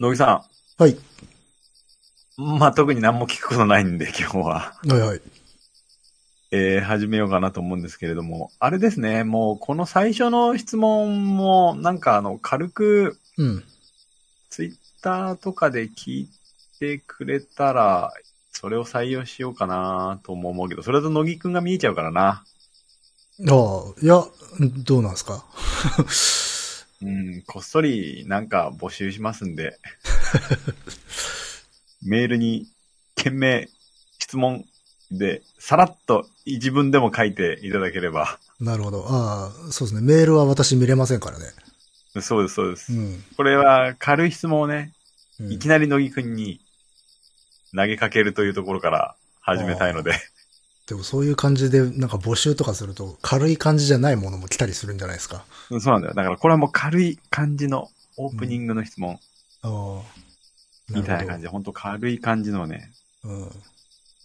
野木さはい。ん。まあ、特に何も聞くことないんで、今日は。はいはい。えー、始めようかなと思うんですけれども。あれですね、もう、この最初の質問も、なんかあの、軽く、うん。ツイッターとかで聞いてくれたら、それを採用しようかなとも思うけど、それだと乃木くんが見えちゃうからな。ああ、いや、どうなんですか？うん、こっそりなんか募集しますんで。メールに、件名、質問で、さらっと自分でも書いていただければ。なるほど。ああ、そうですね。メールは私見れませんからね。そうです、そうです。うん。これは軽い質問をね、うんいきなり乃木くんに投げかけるというところから始めたいので。でもそういう感じで、なんか募集とかすると、軽い感じじゃないものも来たりするんじゃないですか？そうなんだよ。だからこれはもう軽い感じのオープニングの質問ああ。みたいな感じじ。で、ほんと軽い感じのをね、うん。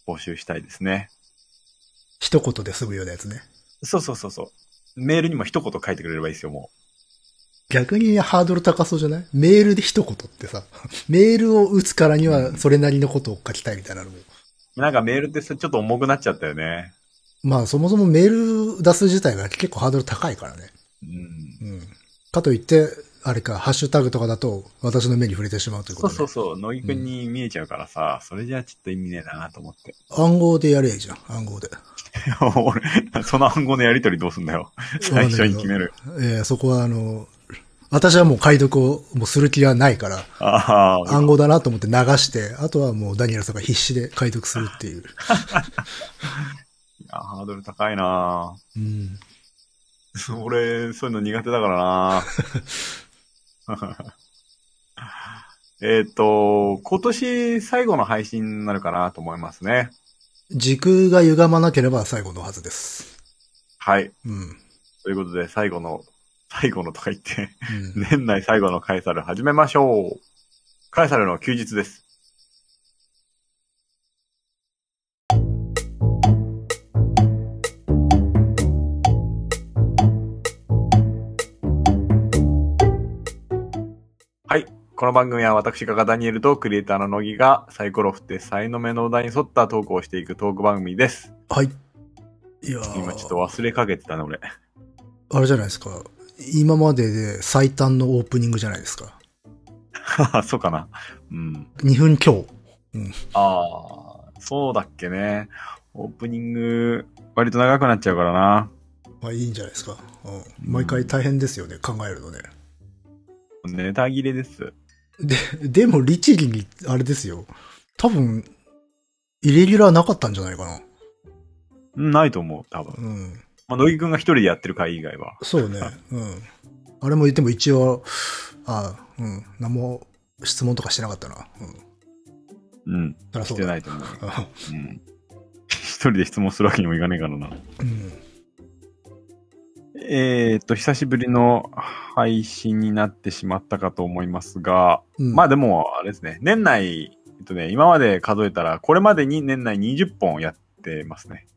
募集したいですね。一言で済むようなやつね。そうそうそうそう。メールにも一言書いてくれればいいですよ、も逆にハードル高そうじゃない？メールで一言ってさ、メールを打つからにはそれなりのことを書きたいみたいなのも。う。なんかメールってさちょっと重くなっちゃったよね。まあそもそもメール出す自体が結構ハードル高いからね。うん。うん。かといって、あれか、ハッシュタグとかだと私の目に触れてしまうということで。そうそうそう、乃木くんに見えちゃうからさ、それじゃちょっと意味ねえなと思って。暗号でやればいいじゃん、暗号で。俺、その暗号のやりとりどうすんだよ。最初に決める。えーそこはあの、私はもう解読をもうする気がないから、暗号だなと思って流して、あとはもうダニエルさんが必死で解読するっていう。いやハードル高いなうん。俺、そういうの苦手だからな えっと、今年最後の配信になるかなと思いますね。時空が歪まなければ最後のはずです。はい。うん。ということで、最後の、最後のとか言って、うん、年内最後のカエサル始めましょう。カエサルの休日です。はい。この番組は私、画家ダニエルとクリエイターの乃木がサイコロ振って才の目のお題に沿ったトークをしていくトーク番組です。はい。いやー今ちょっと忘れかけてたね、俺。あれじゃないですか。今までで最短のオープニングじゃないですか。そうかな。うん。2分強。ああ、そうだっけね。オープニング、割と長くなっちゃうからな。まあいいんじゃないですか。うん、毎回大変ですよね、考えるのね。ネタ切れです。で、でも律儀に、あれですよ。多分、イレギュラーなかったんじゃないかな。うんないと思う、多分。うん。まあ、乃木くんが一人でやってる回以外は。そうね。うん。あれも言っても一応、あうん。何も質問とかしてなかったな。うん。うん。してそりゃそうだ。ないと思う。うん。一人で質問するわけにもいかねえからな。うん。えーっと、久しぶりの配信になってしまったかと思いますが、うん。まあでも、あれですね、年内、えっとね、今まで数えたら、これまでに年内20本やってますね。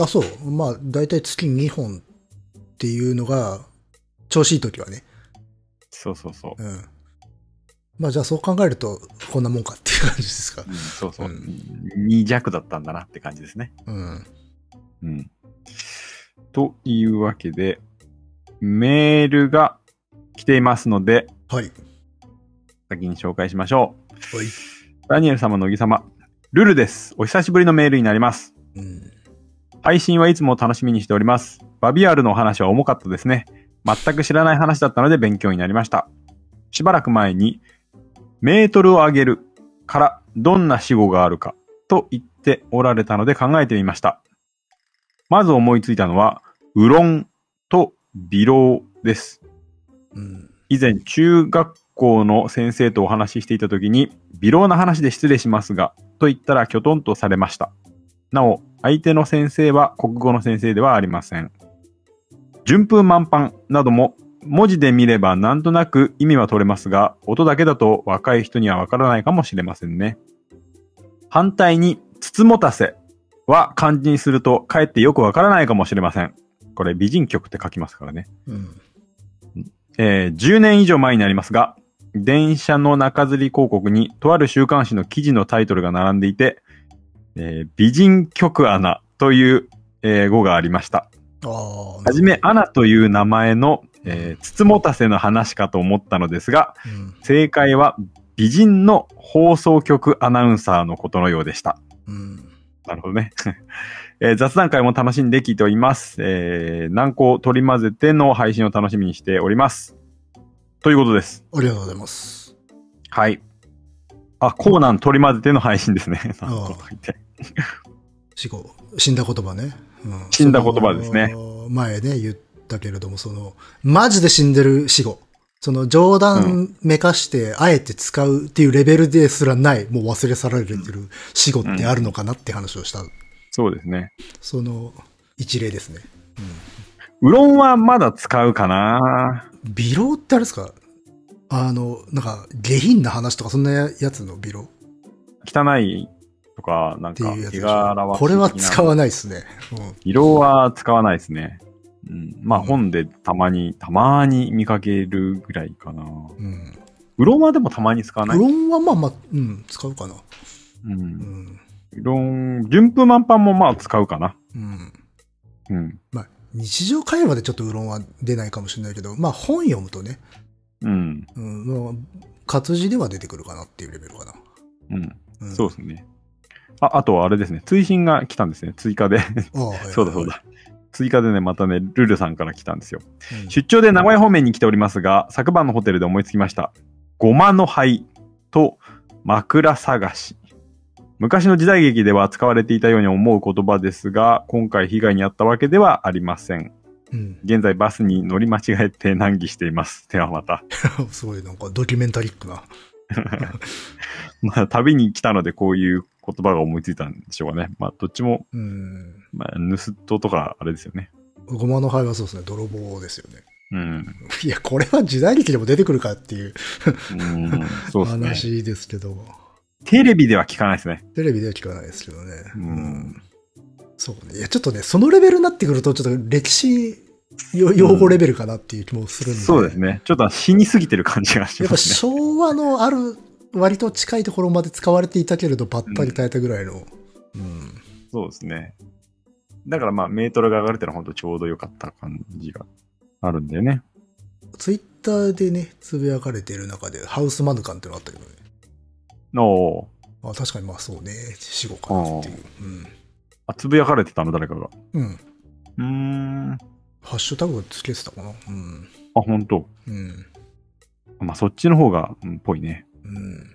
あ、そう。まあ、だいたい月2本っていうのが、調子いい時はね。そうそうそう。うん。まあ、じゃあそう考えると、こんなもんかっていう感じですかう。ん、そうそう。うん2弱だったんだなって感じですね。うん。うん。というわけで、メールが来ていますので、はい。先に紹介しましょう。はい。ダニエル様、乃木様。ルルです。お久しぶりのメールになります。うん。配信はいつも楽しみにしております。バビアルのお話は重かったですね。全く知らない話だったので勉強になりました。しばらく前に、メートルを上げるからどんな死語があるかと言っておられたので考えてみました。まず思いついたのは、うろんと微浪です。うん。以前中学校の先生とお話ししていた時に、微浪な話で失礼しますが、と言ったらきょとんとされました。なお、相手の先生は国語の先生ではありません。順風満帆なども文字で見ればなんとなく意味は取れますが、音だけだと若い人にはわからないかもしれませんね。反対に、つつもたせは漢字にするとかえってよくわからないかもしれません。これ美人曲って書きますからね。うん。えー10年以上前になりますが、電車の中吊り広告に、とある週刊誌の記事のタイトルが並んでいて、えー美人局アナという、えー語がありました。はじめ、アナという名前の、えー、つつもたせの話かと思ったのですが、うん。正解は美人の放送局アナウンサーのことのようでした。うん。なるほどね。えー雑談会も楽しんで聞いております。えー、何個取り混ぜての配信を楽しみにしております。ということです。ありがとうございます。はい。あ、コーナン取り混ぜての配信ですね。なんと書いて 死後、死んだ言葉ね。うん死んだ言葉ですね前ね、言ったけれども、その、マジで死んでる死後。その冗談めかして、あえて使うっていうレベルですらない、もう忘れ去られてる死後ってあるのかなって話をした、そうですね。その一例ですね。うろんはまだ使うかな微浪ってあれですか？あの、なんか、下品な話とかそんなやつの微浪っ汚いとか、なんかていうや、つでし手ょ柄は。これは使わないですね。色は使わないですね。うん。まあうん本でたまに、たまに見かけるぐらいかな。うん。うん。うろんはでもたまに使わない。うろんはまあまあ、うん、使うかな。う。うんん。うろん、順風満帆もまあ使うかな。うん。うん。まあ、日常会話でちょっとうろんは出ないかもしれないけど、まあ本読むとね、うん。うん、まあ、活字では出てくるかなっていうレベルかな。うん。うん、そうですね。あ、あとはあれですね。追伸が来たんですね。追加で。そうだそうだ。追加でね、またね、ルルさんから来たんですよ。うん出張で名古屋方面に来ておりますが、昨晩のホテルで思いつきました。ごまの灰と枕探し。昔の時代劇では使われていたように思う言葉ですが、今回被害に遭ったわけではありません。うん。現在バスに乗り間違えて難儀しています。ではまた。すごいなんかドキュメンタリックな。まあ、旅に来たのでこういう言葉が思いついたんでしょうかね。まあ、どっちも、うん。まあ、盗人とかあれですよね。ごまの灰はそうですね、泥棒ですよね。うん。いや、これは時代劇でも出てくるかっていううん、ね。話ですけど、テレビでは聞かないですね。テレビでは聞かないですけどね。うんそうね。いや、ちょっとね、そのレベルになってくると、ちょっと歴史よ用語レベルかなっていう気もするんで。そうですね。ちょっと死にすぎてる感じがしやっぱますね。昭和のある、割と近いところまで使われていたけれど、ばったり変えたぐらいの。うん。そうですね。だからまあ、メートルが上がるってのは本当ちょうど良かった感じがあるんだよね。ツイッターでね、つぶやかれている中で、ハウスマヌカンってのあったけどね。のあ確かにまあそうね、死後かなっていう。あ、つぶやかれてたの、誰かが。うん。うん。ハッシュタグつけてたかな。うん。本当。うん。まあ、そっちの方が、うん、ぽいね。うん。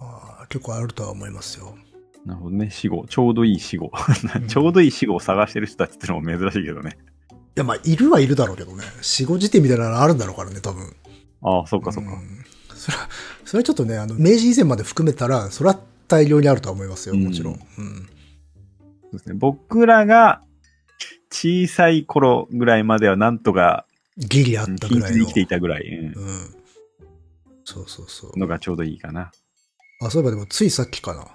ああ、結構あるとは思いますよ。なるほどね。死後。ちょうどいい死後。ん ちょうどいい死後を探してる人たちってのも珍しいけどね。いや、まあ、いるはいるだろうけどね。死後辞典みたいなのあるんだろうからね、多分。ああ、そっかそっか。うんそれは、それはちょっとね、あの、明治以前まで含めたら、それは大量にあるとは思いますよ、もちろん。ううん。そうですね。僕らが小さい頃ぐらいまではなんとか、ギリあっうんたぐらいの。生きていたぐらい、うんうん。そうそうそう。のがちょうどいいかな。あ、そういえばでも、ついさっきかな。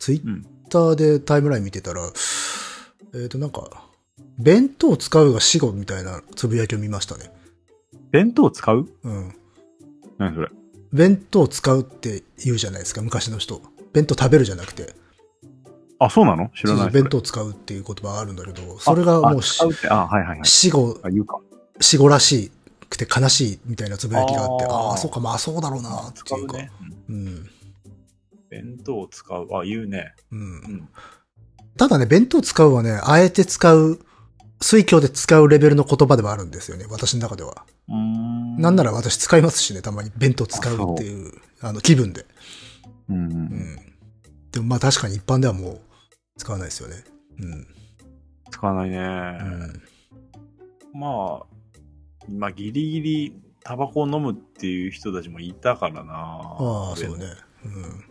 ツイッうん。ターでタイムライン見てたら、えっ、と、なんか、弁当使うが死後みたいなつぶやきを見ましたね。弁当使う？うん。何それ？弁当使うって言うじゃないですか、昔の人。弁当食べるじゃなくて。あ、そうなの？知らない。弁当使うっていう言葉があるんだけど、それがもうしあ使うって、あ、はいはいはい。死後、あ、言うか。死後らしくて悲しいみたいなつぶやきがあって、あーあそうか、まあそうだろうなっていうか。ね。うんうん。弁当使う。あ、言うね。う。うんん。ただね、弁当使うはね、あえて使う、水郷で使うレベルの言葉ではあるんですよね、私の中では。んなんなら私使いますしね、たまに弁当使うっていう、あの、気分で。うん。うん。でもまあ確かに一般ではもう使わないですよね。うん。使わないね。うん。まあ、まあ、ギリギリタバコを飲むっていう人たちもいたからな。ああ、そうね。うん。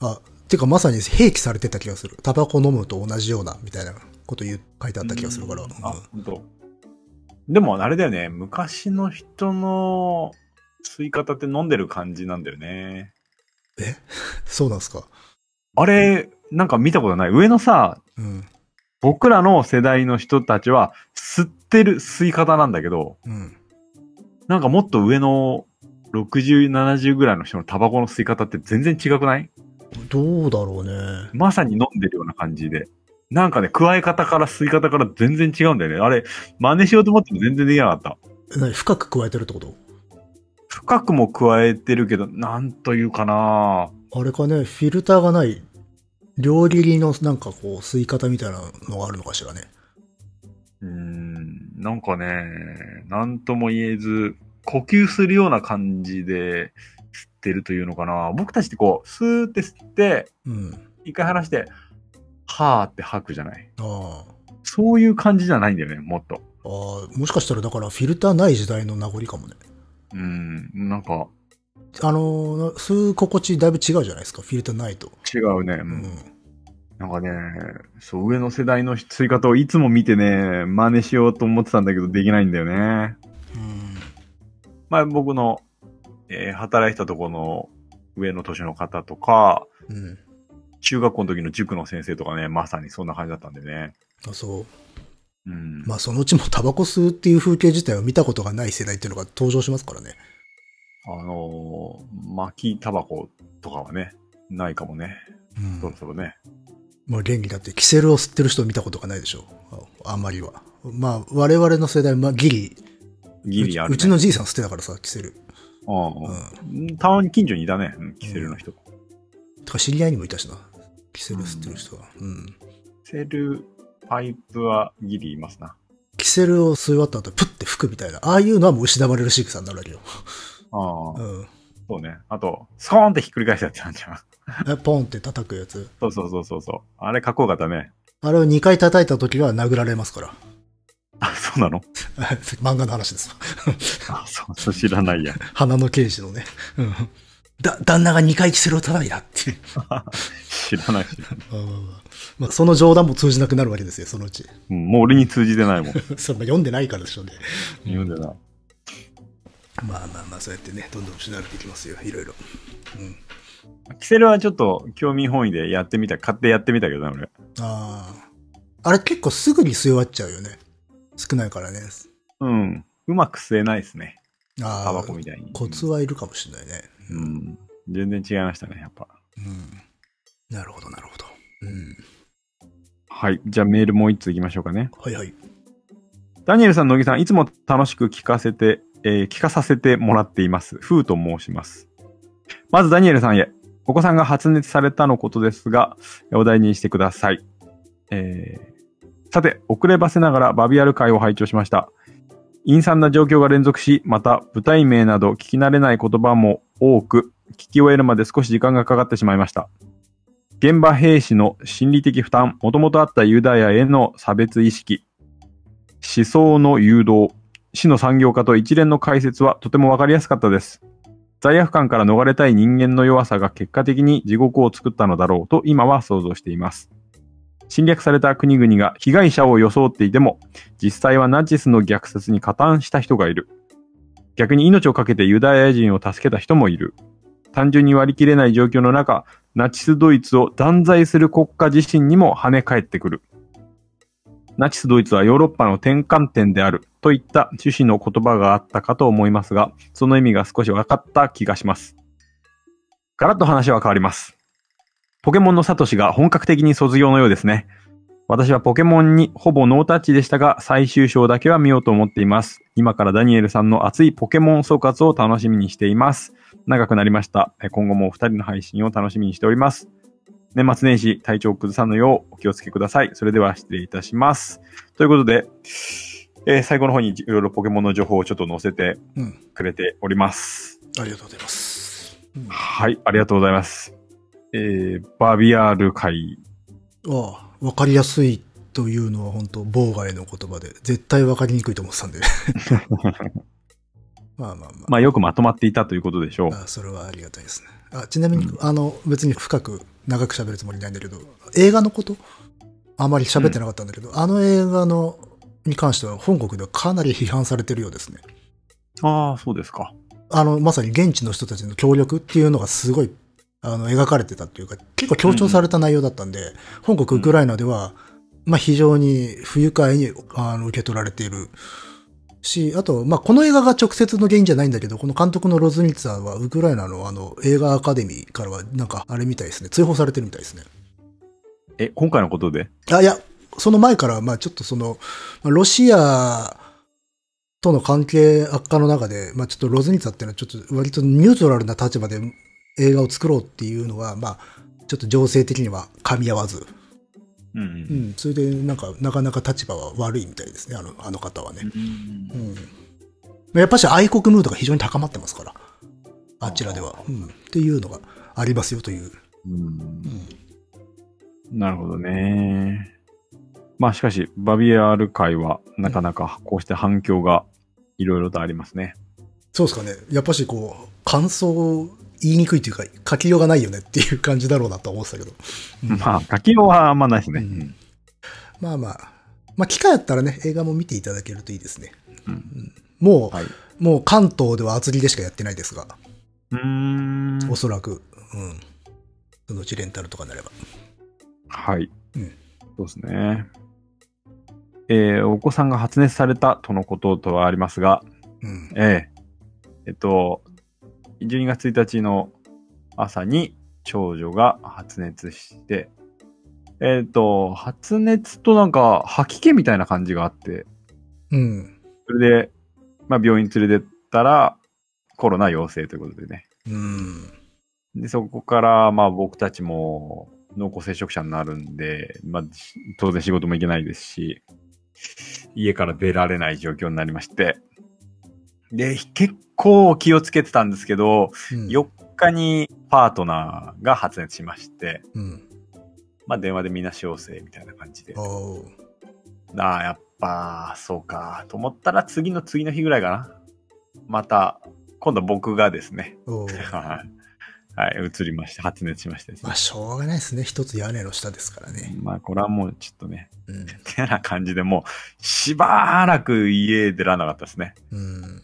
あ、てかまさに併記されてた気がする。タバコ飲むと同じような、みたいなこと言う、書いてあった気がするから。うんうんあ、本当。でもあれだよね、昔の人の吸い方って飲んでる感じなんだよね。え？そうなんですか？あれ、なんか見たことない。上のさ、うん。僕らの世代の人たちは吸ってる吸い方なんだけど、うん。なんかもっと上の60、70ぐらいの人のタバコの吸い方って全然違くない？どうだろうね。まさに飲んでるような感じで。なんかね、加え方から吸い方から全然違うんだよね。あれ、真似しようと思っても全然できなかった。え何深く加えてるってこと？深くも加えてるけど、なんというかなあれかね、フィルターがない、両切りのなんかこう、吸い方みたいなのがあるのかしらね。うーん、なんかね、なんとも言えず、呼吸するような感じで吸ってるというのかな僕たちってこう、スーって吸って、うん。一回離して、はーって吐くじゃない。あそういう感じじゃないんだよね、もっと。あ。もしかしたらだからフィルターない時代の名残かもね。うん、なんかあの、吸う心地だいぶ違うじゃないですか、フィルターないと。違うね。ううんん。なんかね、そう、上の世代の吸い方をいつも見てね、真似しようと思ってたんだけど、できないんだよね。うん。まあ僕の、えー働いてたところの上の年の方とか、うん。中学校の時の塾の先生とかね、まさにそんな感じだったんでね。あそう。うん。まあそのうちもタバコ吸うっていう風景自体を見たことがない世代っていうのが登場しますからね。あのー巻きタバコとかはね、ないかもね。うんそろそろね。まあ、現にだって、キセルを吸ってる人を見たことがないでしょう。ああんまりは。まあ、我々の世代、まあ、ギリ、ギリある、ね。うちうちのじいさん吸ってたからさ、キセル。うんうん。たまに近所にいたね、うんキセルの人。とか、知り合いにもいたしな。キセル吸ってる人は。うん。キセル、パイプはギリいますな。キセルを吸い終わった後、プッて吹くみたいな。ああいうのはもう失われる仕草になるわけよ。ああ、うん。そうね。あと、スコーンってひっくり返したやつなんじゃん。えポンって叩くやつ。そうそうそうそうそう。あれかっこよかったね。あれを2回叩いた時は殴られますから。あ、そうなの？漫画の話です。あ、そう、そう知らないや。花の刑事のね。うん。だ、旦那が2回キセルを叩いたっていう。知らないし。うんまあ、その冗談も通じなくなるわけですよ、そのうち。うん、もう俺に通じてないもん。それまあ読んでないからでしょうね。読んでない。まあまあまあ、そうやってね、どんどん失われていきますよ、いろいろ。うん。キセルはちょっと興味本位でやってみた、買ってやってみたけどね、俺。ああ。あれ結構すぐに吸い終わっちゃうよね。少ないからね。うん。うまく吸えないですね。あタバコあ。みたいに。コツはいるかもしれないね。うん。全然違いましたね、やっぱ。うん。なるほど、なるほど。うん。はい。じゃあメールもう一通いきましょうかね。はいはい。ダニエルさん、乃木さん、いつも楽しく聞かせて、えー聞かさせてもらっています。フーと申します。まず、ダニエルさんへ。お子さんが発熱されたのことですが、お題にしてください。えーさて、遅ればせながらバビアル会を拝聴しました。陰惨な状況が連続し、また舞台名など聞き慣れない言葉も多く、聞き終えるまで少し時間がかかってしまいました。現場兵士の心理的負担、もともとあったユダヤへの差別意識、思想の誘導、死の産業化と一連の解説はとてもわかりやすかったです。罪悪感から逃れたい人間の弱さが結果的に地獄を作ったのだろうと今は想像しています。侵略された国々が被害者を装っていても、実際はナチスの虐殺に加担した人がいる。逆に命を懸けてユダヤ人を助けた人もいる。単純に割り切れない状況の中、ナチスドイツを断罪する国家自身にも跳ね返ってくる。ナチスドイツはヨーロッパの転換点であるといった趣旨の言葉があったかと思いますが、その意味が少し分かった気がします。ガラッと話は変わります。ポケモンのサトシが本格的に卒業のようですね。私はポケモンにほぼノータッチでしたが、最終章だけは見ようと思っています。今からダニエルさんの熱いポケモン総括を楽しみにしています。長くなりました。今後もお二人の配信を楽しみにしております。年末年始、体調を崩さぬようお気をつけください。それでは失礼いたします。ということで、えー最後の方にいろいろポケモンの情報をちょっと載せてうん。くれております。ありがとうございます。うんはい、ありがとうございます。えー、バビアール会。ああ、わかりやすいというのは本当妨害の言葉で、絶対わかりにくいと思ってたんで。まあまあまあ。まあよくまとまっていたということでしょう。あそれはありがたいですね。あちなみに、あの、別に深く長く喋るつもりないんだけど、映画のこと？あまり喋ってなかったんだけど、あの映画の、に関しては本国ではかなり批判されてるようですね。ああ、そうですか。あの、まさに現地の人たちの協力っていうのがすごい、あの、描かれてたっていうか、結構強調された内容だったんで、本国ウクライナでは、まあ非常に不愉快にあの受け取られているし、あと、まあ、この映画が直接の原因じゃないんだけど、この監督のロズニッツァは、ウクライナのあの、映画アカデミーからは、なんか、あれみたいですね。追放されてるみたいですね。え、今回のことで？あ、いや、その前から、まあ、ちょっとその、まあロシアとの関係悪化の中で、まあ、ちょっとロズニッツァっていうのは、ちょっと割とニュートラルな立場で映画を作ろうっていうのは、まあ、ちょっと情勢的には噛み合わず、うんう。うんん、それで、なんか、なかなか立場は悪いみたいですね、あの、あの方はね。うん。やっぱし愛国ムードが非常に高まってますから。あちらでは。うん。っていうのがありますよという。うんなるほどね。まあしかし、バビエアール会はなかなかこうして反響がいろいろとありますね。そうですかね。やっぱしこう、感想を言いにくいというか、書きようがないよねっていう感じだろうなと思ってたけど。うんまあ、書きようはあんまないですね。ううんんまあまあ。まあ、機会あったらね、映画も見ていただけるといいですね。うんもう、はい。もう関東では厚木でしかやってないですが、うーん。おそらく、うん。そのうちレンタルとかになれば。はい。うんそうですね。えーお子さんが発熱されたとのこととはありますが、うん。えええっと、12月1日の朝に長女が発熱して、えっと、発熱となんか吐き気みたいな感じがあって、うん。それで、まあ病院連れてったらコロナ陽性ということでね。うん。で、そこから、まあ僕たちも濃厚接触者になるんで、まあし当然仕事も行けないですし、家から出られない状況になりまして、で、結構気をつけてたんですけど、うん。4日にパートナーが発熱しまして、うん。まあ電話でみんな陽性みたいな感じで。ああ、やっぱ、そうか、と思ったら次の次の日ぐらいかな。また、今度は僕がですね、はい、はい、移りまして、発熱しましてねまあ、しょうがないですね。一つ屋根の下ですからね。まあ、これはもうちょっとね、うん。てな感じでもう、しばらく家出らなかったですね。うん。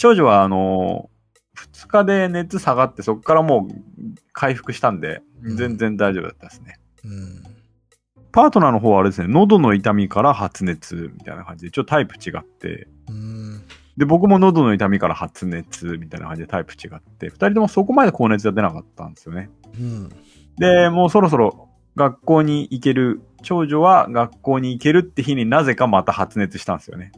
長女は、あの、2日で熱下がって、そこからもう回復したんで、うん全然大丈夫だったですね。うん。パートナーの方はあれですね、喉の痛みから発熱みたいな感じで、ちょっとタイプ違って、うん。で、僕も喉の痛みから発熱みたいな感じでタイプ違って、二人ともそこまで高熱が出なかったんですよね。うん。で、もうそろそろ学校に行ける、長女は学校に行けるって日になぜかまた発熱したんですよね。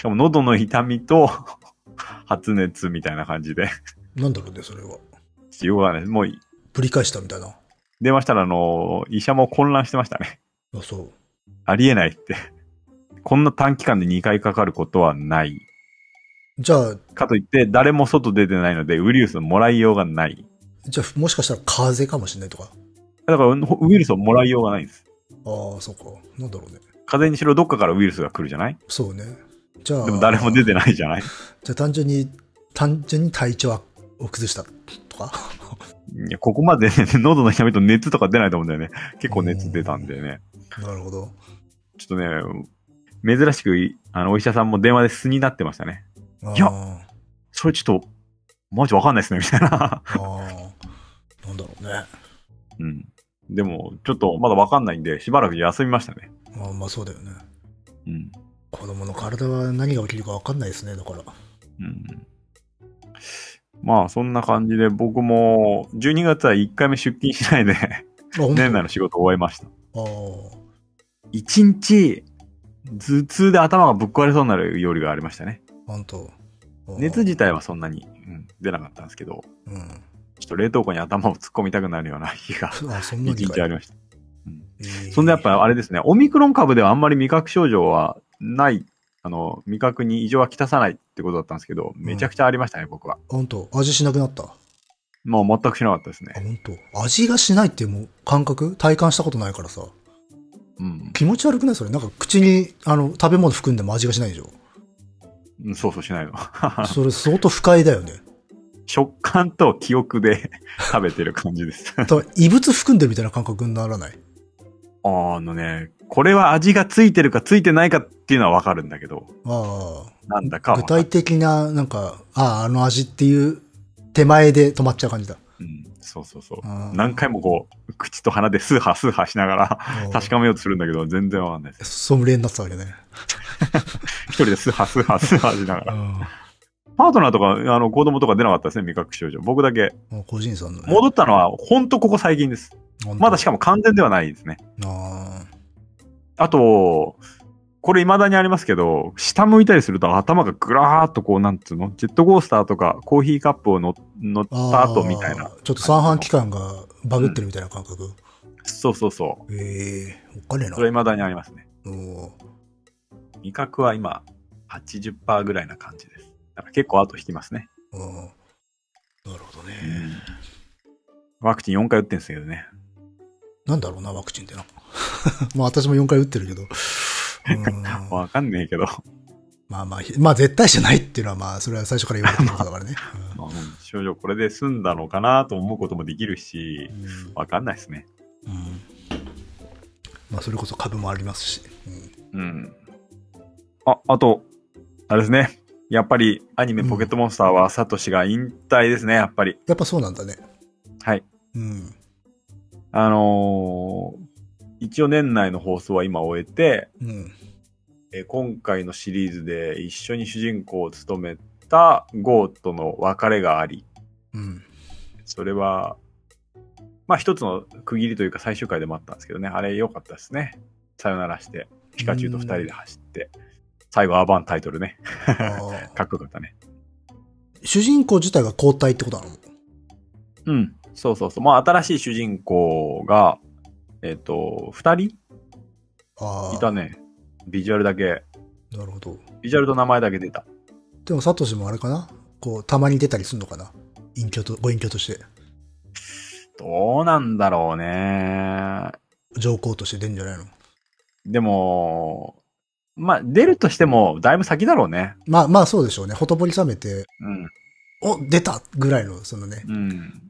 おしかも喉の痛みと 発熱みたいな感じで。ーなんだろうね、それは。よくわかんない。もうぶり返したみたいな。あ、電話したら、あの、医者も混乱してましたね。そう。ありえないって。こんな短期間で2回かかることはない。じゃあ、かといって、誰も外出てないので、ウイルスをもらいようがない。じゃあ、もしかしたら風邪かもしれないとか。だから、ウイルスをもらいようがないんです。ああ、そうか。なんだろうね。風邪にしろどっかからウイルスが来るじゃない？そうね。じゃあ、でも誰も出てないじゃない？じゃあ単純に、単純に体調を崩したとか？いや、ここまでね、喉の痛みと熱とか出ないと思うんだよね。結構熱出たんでね。なるほど。ちょっとね、珍しくい、あの、お医者さんも電話で素になってましたね。いやそれちょっと、マジわかんないですね、みたいな。あー。なんだろうね。うん。でも、ちょっとまだわかんないんで、しばらく休みましたね。あーまあそうだよね。うん。子供の体は何が起きるか分かんないですね、だから。うん。まあ、そんな感じで、僕も、12月は1回目出勤しないで、年内の仕事を終えました。ああ。1日、頭痛で頭がぶっ壊れそうになるよりがありましたね。本当？熱自体はそんなに、うん、出なかったんですけど、うん。ちょっと冷凍庫に頭を突っ込みたくなるような日が あ、そんな一にかい日ありました。えーそんでやっぱあれですね、オミクロン株ではあんまり味覚症状はない、あの、味覚に異常はきたさないってことだったんですけど、めちゃくちゃありましたね、僕は。本当味しなくなった？あ、もう全くしなかったですね。本当味がしないっていうもう感覚？体感したことないからさ。うん。気持ち悪くない？それ。なんか口に、あの、食べ物含んでも味がしないでしょ？うんそうそうしないの。それ相当不快だよね。食感と記憶で 食べてる感じです。異物含んでるみたいな感覚にならない？あのね、これは味がついてるかついてないかっていうのはわかるんだけど、ああ。なんだかは具体的な、なんか、ああ、あの味っていう手前で止まっちゃう感じだ。うん、そうそうそう。何回もこう、口と鼻でスーハースーハーしながら確かめようとするんだけど、全然わかんないです。ソムリエになってたわけね。一人でスーハースーハースーハーしながら。うんパートナーとか、あの、子供とか出なかったですね、味覚症状。僕だけ。もう個人差のね。戻ったのは、ほんとここ最近です。まだしかも完全ではないですね。ああと、これ未だにありますけど、下向いたりすると頭がぐらーっとこう、なんつうの？ジェットコースターとかコーヒーカップを乗乗っーた後みたいなあ。ーちょっと三半規管がバグってるみたいな感覚。そうそうそう。ええおっかねえな。それ未だにありますね。おー味覚は今、80%ぐらいな感じです。だから結構後引きますね。うんなるほどね。ワクチン4回打ってんですけどね。なんだろうな、ワクチンってな。まあ私も4回打ってるけど。う んわかんねえけど。まあまあ、ひまあ絶対じゃないっていうのはまあ、それは最初から言われてることだからね。まあうん症状これで済んだのかなと思うこともできるしう、んわかんないですね。うんまあそれこそ株もありますし。うんうん。あ、あと、あれですね。やっぱりアニメポケットモンスターはサトシが引退ですね、やっぱり。やっぱそうなんだね。はい。うん。あのー一応年内の放送は今終えて、うん。えー今回のシリーズで一緒に主人公を務めたゴーとの別れがあり、うん。それは、まあ一つの区切りというか最終回でもあったんですけどね、あれ良かったですね。さよならして、ピカチュウと二人で走って、最後アバンタイトルね。かっこよかったね。主人公自体が交代ってことなの？うん。そうそうそう。まあ新しい主人公が、えっ、と、二人？ああ。いたね。ビジュアルだけ、なるほど。ビジュアルと名前だけ出た。でも、サトシもあれかな？こう、たまに出たりするのかな？隠居と、ご隠居として。どうなんだろうね。上皇として出るんじゃないの？でも、まあ、出るとしても、だいぶ先だろうね。まあまあそうでしょうね。ほとぼり冷めて、うん。お出たぐらいの、そのね。うん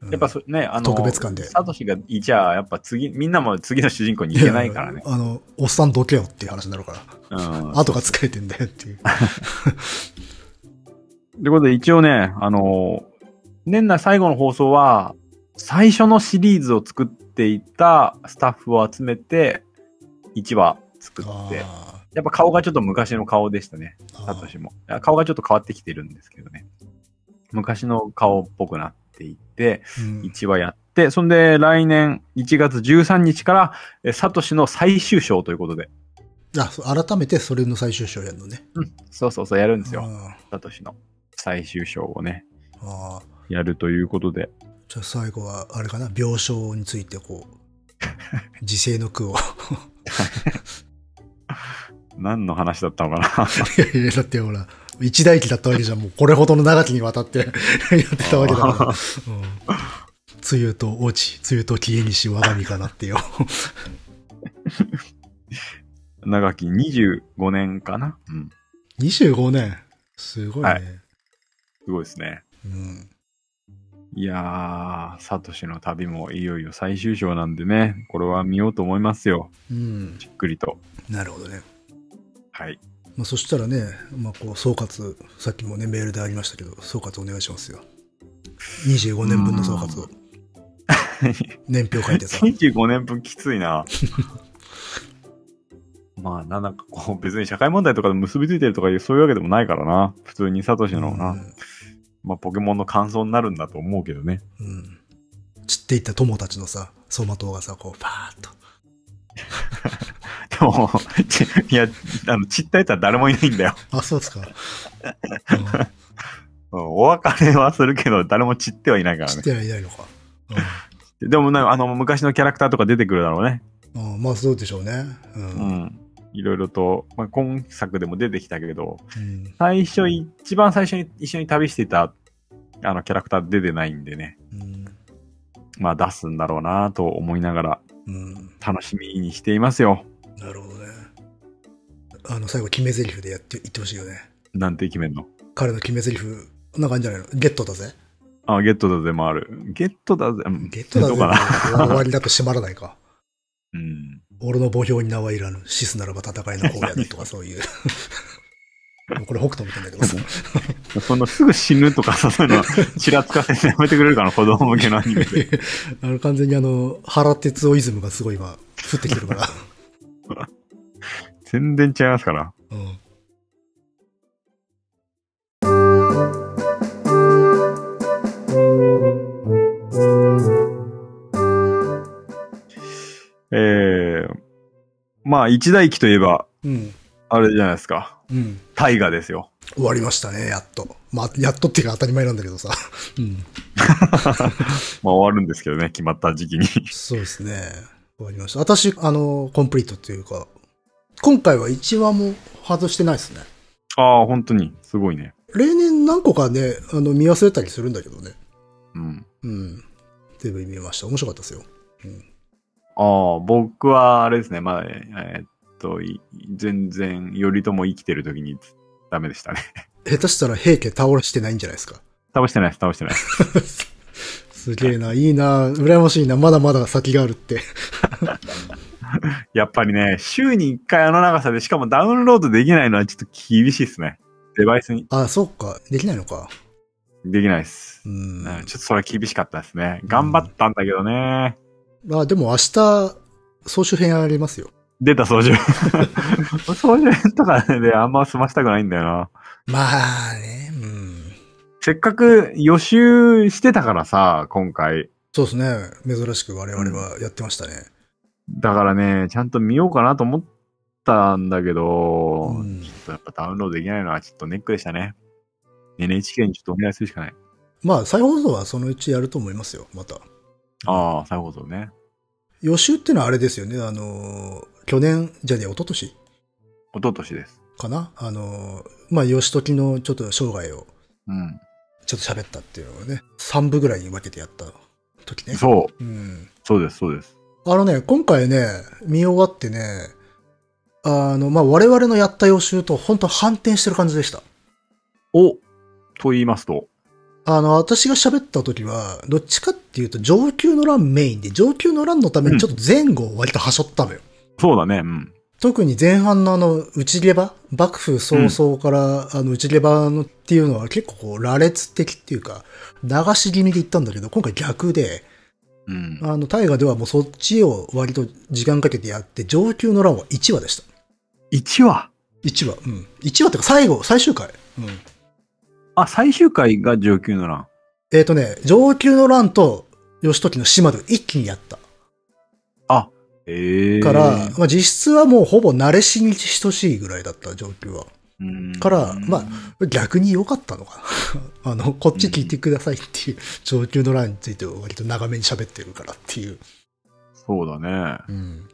うん。やっぱそ、ね、あの、特別感でサトシがいちゃ、やっぱ次、みんなも次の主人公に行けないからね。あの、おっさんどけよっていう話になるから。うん。後が疲れてんだよっていう。ということで、一応ね、あの、年内最後の放送は、最初のシリーズを作っていたスタッフを集めて、1話作って、あやっぱ顔がちょっと昔の顔でしたね、ーサトシも。顔がちょっと変わってきてるんですけどね。昔の顔っぽくなっていて、うん1話やって、そんで来年1月13日から、えサトシの最終章ということで、あ、改めてそれの最終章やるのね。そうそうそうやるんですよ。あサトシの最終章をね。やるということで。じゃあ最後は、あれかな、病床についてこう、時世の句を。何の話だったのかな？いやいや、だってほら、一代記だったわけじゃん。もうこれほどの長きにわたって やってたわけだから。うん。梅雨と落ち、梅雨と消えにし我が身かなってよ。長き25年かな？うん。25年。すごいね。はいすごいですね。うん。いやー、サトシの旅もいよいよ最終章なんでね、これは見ようと思いますよ。うん。じっくりと。なるほどね。はい。まあ、そしたらね、まあ、こう、総括、さっきもね、メールでありましたけど、総括お願いしますよ。25年分の総括を。年表書いてさ。25年分きついな。まあな、なんかこう別に社会問題とかで結びついてるとかいうそういうわけでもないからな。普通にサトシのな、まあポケモンの感想になるんだと思うけどね。うん。うん。散っていった友たちのさ、走馬灯がさ、こう、パーッと。でも、ちいや、あの、散ったやつは誰もいないんだよ。あ、そうですか。うんうんお別れはするけど、誰も散ってはいないからね。散ってはいないのか。でもなあの、昔のキャラクターとか出てくるだろうね。うん。うんまあ、そうでしょうね。うん。ううんん。いろいろと、まあ、今作でも出てきたけど、最初、一番最初に一緒に旅していた、あの、キャラクター出てないんでね。うん。まあ、出すんだろうなと思いながら、うん。楽しみにしていますよ。なるほどね。あの、最後、決め台詞でやって、言ってほしいよね。なんて決めんの？彼の決め台詞、なんかあるんじゃないの？ゲットだぜ。あ、ゲットだぜもある。ゲットだぜ。うんゲットだぜ。終わりだと閉まらないか。うん。俺の墓標に名はいらぬ。シスならば戦いの方やでとかそういう。これ北斗みたいだけどさ。そんなすぐ死ぬとかさ、そういうの、ちらつかせてやめてくれるかな、子供向けのアニメで。あの、完全にあの、原哲夫イズムがすごい今、降ってきてるから。全然違いますから。うん。えー、まあ一代記といえば、うん、あれじゃないですか。うん。大河ですよ。終わりましたね、やっと。まあ、やっとっていうか当たり前なんだけどさ。うん。まあ終わるんですけどね、決まった時期にそうですね。終わりました。私、あの、コンプリートっていうか、今回は1話も外してないですね。ああ、本当に。すごいね。例年何個かね、あの、見忘れたりするんだけどね。うん。うん。全部見ました。面白かったですよ。うん。ああ、僕は、あれですね。まあ、えーっと、い全然、頼朝生きてる時にダメでしたね。下手したら平家倒してないんじゃないですか。倒してないです、倒してないです。すげえな、いいな、羨ましいな、まだまだ先があるって。やっぱりね、週に1回あの長さで、しかもダウンロードできないのはちょっと厳しいですね。デバイスにあ、そっか、できないのか。できないです。うん。うん、ちょっとそれは厳しかったですね。頑張ったんだけどね。あ、でも明日、総集編ありますよ。出た操縦。操縦編とかであんま済ましたくないんだよな。まあね、うん。せっかく予習してたからさ、今回。そうですね。珍しく我々はやってましたね。だからね、ちゃんと見ようかなと思ったんだけど、うんちょっとやっぱダウンロードできないのはちょっとネックでしたね。NHK にちょっとお願いするしかない。まあ、再放送はそのうちやると思いますよ、また。ああ、再放送ね。予習ってのはあれですよね。あの、去年、じゃねえ、一昨年一昨年です。かな？あの、まあ、義時のちょっと生涯をうん。ちょっと喋ったっていうのをね、3部ぐらいに分けてやった時ね。そう。うん。そうです、そうです。あのね、今回ね、見終わってね、あの、まあ、我々のやった予習と本当反転してる感じでした。おと言いますと？あの、私が喋った時は、どっちかっていうと上級の欄メインで、上級の欄のためにちょっと前後を割とはしょったのよ。そうだね、うん。特に前半のあの、内ゲバ幕府早々から、あの、内ゲバのっていうのは結構こう、羅列的っていうか、流し気味で言ったんだけど、今回逆で、うん。あの、大河ではもうそっちを割と時間かけてやって、上級の欄は1話でした。1話？1話。うん。1話ってか最後、最終回。うん。あ、最終回が上級の欄。えっ、とね、上級の欄と義時の島で一気にやった。あ、ええー。から、まあ実質はもうほぼ慣れしに等しいぐらいだった、上級は。うんからま逆に良かったのかな。あの、こっち聞いてくださいっていう、上級の欄について割と長めに喋ってるからっていう。そうだね。うん。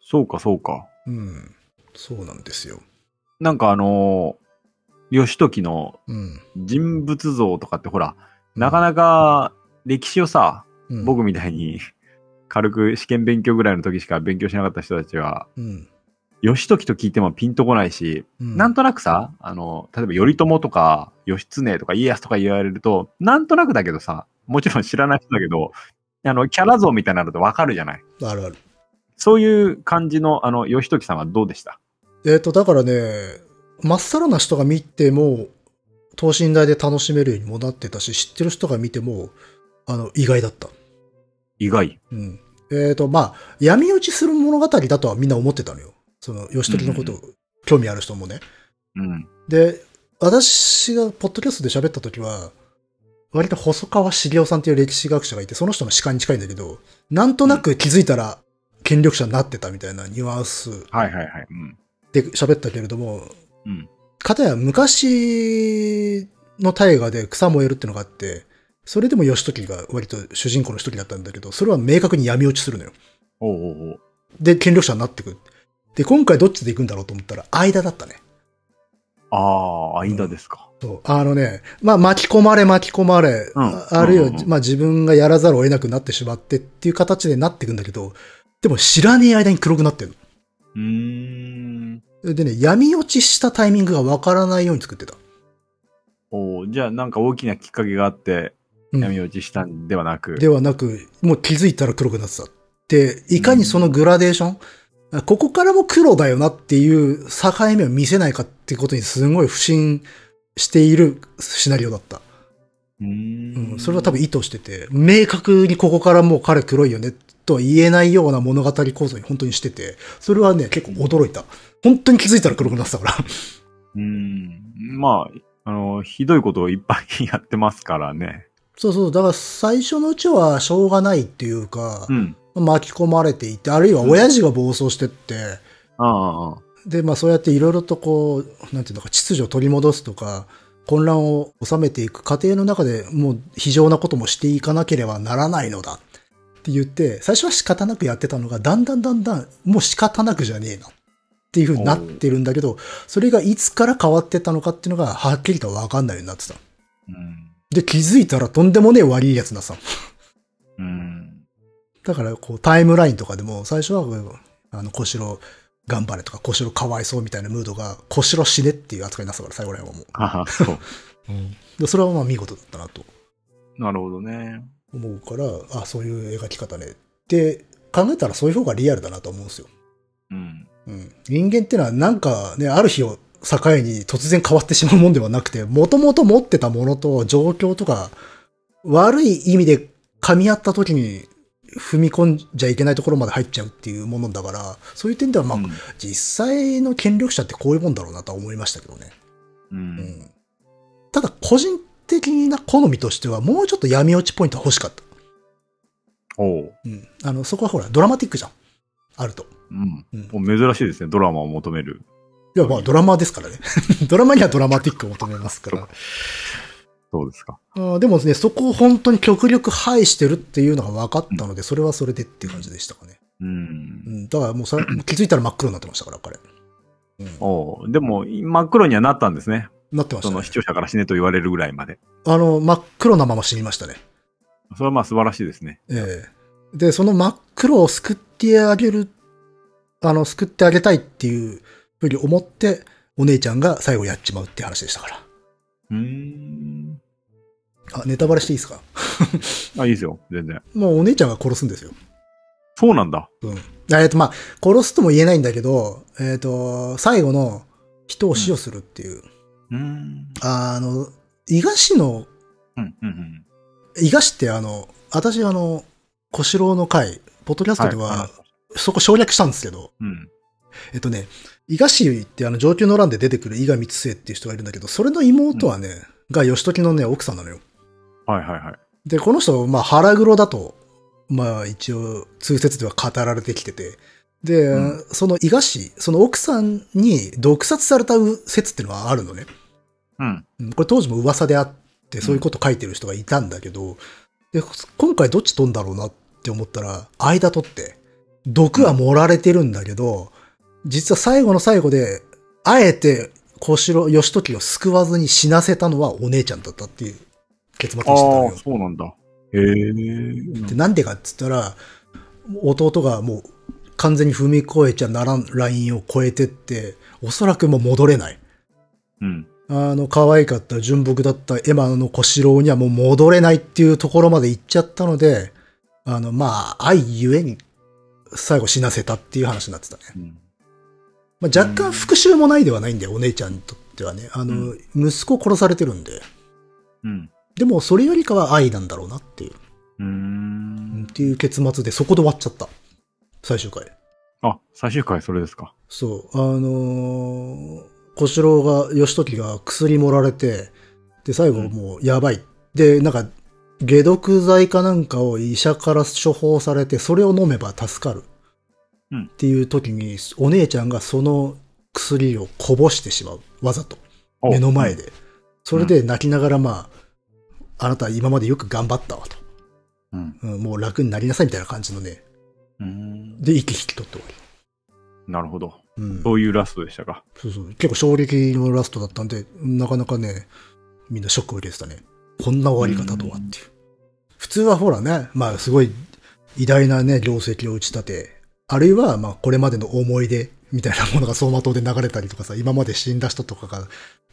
そうか、そうか。うん。そうなんですよ。なんかあのー義時のうん。人物像とかってほら、なかなか歴史をさ、うん、僕みたいに 軽く試験勉強ぐらいの時しか勉強しなかった人たちは、うん。義時と聞いてもピンとこないし、うん。なんとなくさ、あの、例えば頼朝とか義経とか家康とか言われると、なんとなくだけどさ、もちろん知らない人だけど、あの、キャラ像みたいなのってわかるじゃない。あるある。そういう感じの、あの、義時さんはどうでした？えっ、と、だからね、まっさらな人が見ても、等身大で楽しめるようにもなってたし、知ってる人が見ても、あの、意外だった。意外。うん。えっ、と、まあ、闇落ちする物語だとはみんな思ってたのよ。その、義時のこと、興味ある人もね。うん。で、私がポッドキャストで喋った時は、割と細川茂雄さんっていう歴史学者がいて、その人の視界に近いんだけど、なんとなく気づいたら権力者になってたみたいなニュアンスはいはいはい。うん。で喋ったけれども、うん。かたや昔の大河で草燃えるってのがあって、それでも義時が割と主人公の一人だったんだけど、それは明確に闇落ちするのよ。おうおうおう。で、権力者になってく。で、今回どっちで行くんだろうと思ったら、間だったね。ああ、間ですか。そう。あのね、まあ巻き込まれ巻き込まれ、うんああるいは、うんうんうんまあ自分がやらざるを得なくなってしまってっていう形でなっていくんだけど、でも知らねえ間に黒くなってるうーん。の。でね、闇落ちしたタイミングがわからないように作ってた。おうじゃあなんか大きなきっかけがあって、うん闇落ちしたんではなく。ではなく、もう気づいたら黒くなってた。で、いかにそのグラデーション、あここからも黒だよなっていう境目を見せないかってことにすごい不信しているシナリオだった。うん、ん。それは多分意図してて、明確にここからもう彼黒いよねとは言えないような物語構造に本当にしてて、それはね、結構驚いた。本当に気づいたら黒くなってたから。うーん。まあ、あの、ひどいことをいっぱいやってますからね。そうそう、だから最初のうちはしょうがないっていうかう、ん。巻き込まれていて、あるいは親父が暴走してって、ああああ。で、まあそうやっていろいろとこう、なんていうのか、秩序を取り戻すとか、混乱を収めていく過程の中でもう非常なこともしていかなければならないのだって言って、最初は仕方なくやってたのが、だんだんだんだんもう仕方なくじゃねえなっていう風になってるんだけど、それがいつから変わってったのかっていうのがはっきりとわかんないようになってた。うん。で、気づいたらとんでもねえ悪いやつなさ。うん。だから、こう、タイムラインとかでも、最初は、あの、小城頑張れとか、小城かわいそうみたいなムードが、小城死ねっていう扱いになってたから、最後らへんはもう。ああ、そう。でそれはまあ見事だったなとなるほどね。思うから、あ、そういう描き方ね。で、考えたらそういう方がリアルだなと思うんですよ。うん。うん。人間ってのはなんかね、ある日を境に突然変わってしまうもんではなくて、もともと持ってたものと状況とか、悪い意味で噛み合った時に踏み込んじゃいけないところまで入っちゃうっていうものだから、そういう点ではまあ、うん実際の権力者ってこういうもんだろうなとは思いましたけどね。う。うんん。ただ個人的な好みとしてはもうちょっと闇落ちポイントは欲しかった。おう。うん。あの、そこはほら、ドラマティックじゃん。あると。うん。うん。珍しいですね。ドラマを求める。いや、まあ、ドラマですからね。ドラマにはドラマティックを求めますから。そうですか？あーでもね、そこを本当に極力排してるっていうのが分かったので、それはそれでっていう感じでしたかね。うんう。ん。だからもうさ 気づいたら真っ黒になってましたから、彼。うん。おう。でも、真っ黒にはなったんですね。なってましたねその視。聴者から死ねと言われるぐらいまで。あの、真っ黒なまま死にましたね。それはまあ素晴らしいですね。ええで、その真っ黒を救ってあげる、あの、救ってあげたいっていうふうに思って、お姉ちゃんが最後やっちまうっていう話でしたから。うーん。あ、ネタバレしていいですか？あ、いいですよ。全然。もうお姉ちゃんが殺すんですよ。そうなんだ。うん。えっと、まあ、殺すとも言えないんだけど、えっ、と、最後の人を死をするっていう、うーん。あの、伊賀市の、うん、うん、うん。伊賀市ってあの、私あの、小四郎の会、ポッドキャストでは、はいそこ省略したんですけど、うん。えっとね、伊賀市ってあの上級の欄で出てくる伊賀光末っていう人がいるんだけど、それの妹はね、が義時のね、奥さんなのよ。はい、はい、はい。で、この人、まあ腹黒だと、まあ一応通説では語られてきてて、で、うんその伊賀市、その奥さんに毒殺された説っていうのはあるのね。うん。うんこれ当時も噂であって、そういうこと書いてる人がいたんだけど、で、今回どっち飛んだろうなって思ったら、間取って、毒は盛られてるんだけど、実は最後の最後で、あえて小城義時を救わずに死なせたのはお姉ちゃんだったっていう結末にしてたのよああ、。そうなんだ。へえ。で、なんでかっつったら、弟がもう完全に踏み越えちゃならんラインを超えてって、おそらくもう戻れない。うん。あの、可愛かった純朴だったエマの小四郎にはもう戻れないっていうところまで行っちゃったので、あの、まあ、愛ゆえに最後死なせたっていう話になってたね。うん。まあ、若干復讐もないではないんだよ、お姉ちゃんにとってはね。あの、息子殺されてるんで。うん。でも、それよりかは愛なんだろうなっていう、うーん。っていう結末でそこで終わっちゃった。最終回。あ、最終回それですか。そう、あのー小四郎が、義時が薬盛られて、で、最後もうやばい。で、なんか、解毒剤かなんかを医者から処方されて、それを飲めば助かる。うんっていう時に、お姉ちゃんがその薬をこぼしてしまう。わざと。お目の前。で。それで泣きながら、まあ、あなたは今までよく頑張ったわと。うん。うん、もう楽になりなさいみたいな感じのね。うん。で、息引き取って終わり。なるほど。うん。そういうラストでしたか。そうそう。結構衝撃のラストだったんで、なかなかね、みんなショックを受けてたね。こんな終わり方とはっていう。普通はほらね、まあすごい偉大なね、業績を打ち立て、あるいはまあこれまでの思い出みたいなものが走馬灯で流れたりとかさ、今まで死んだ人とかが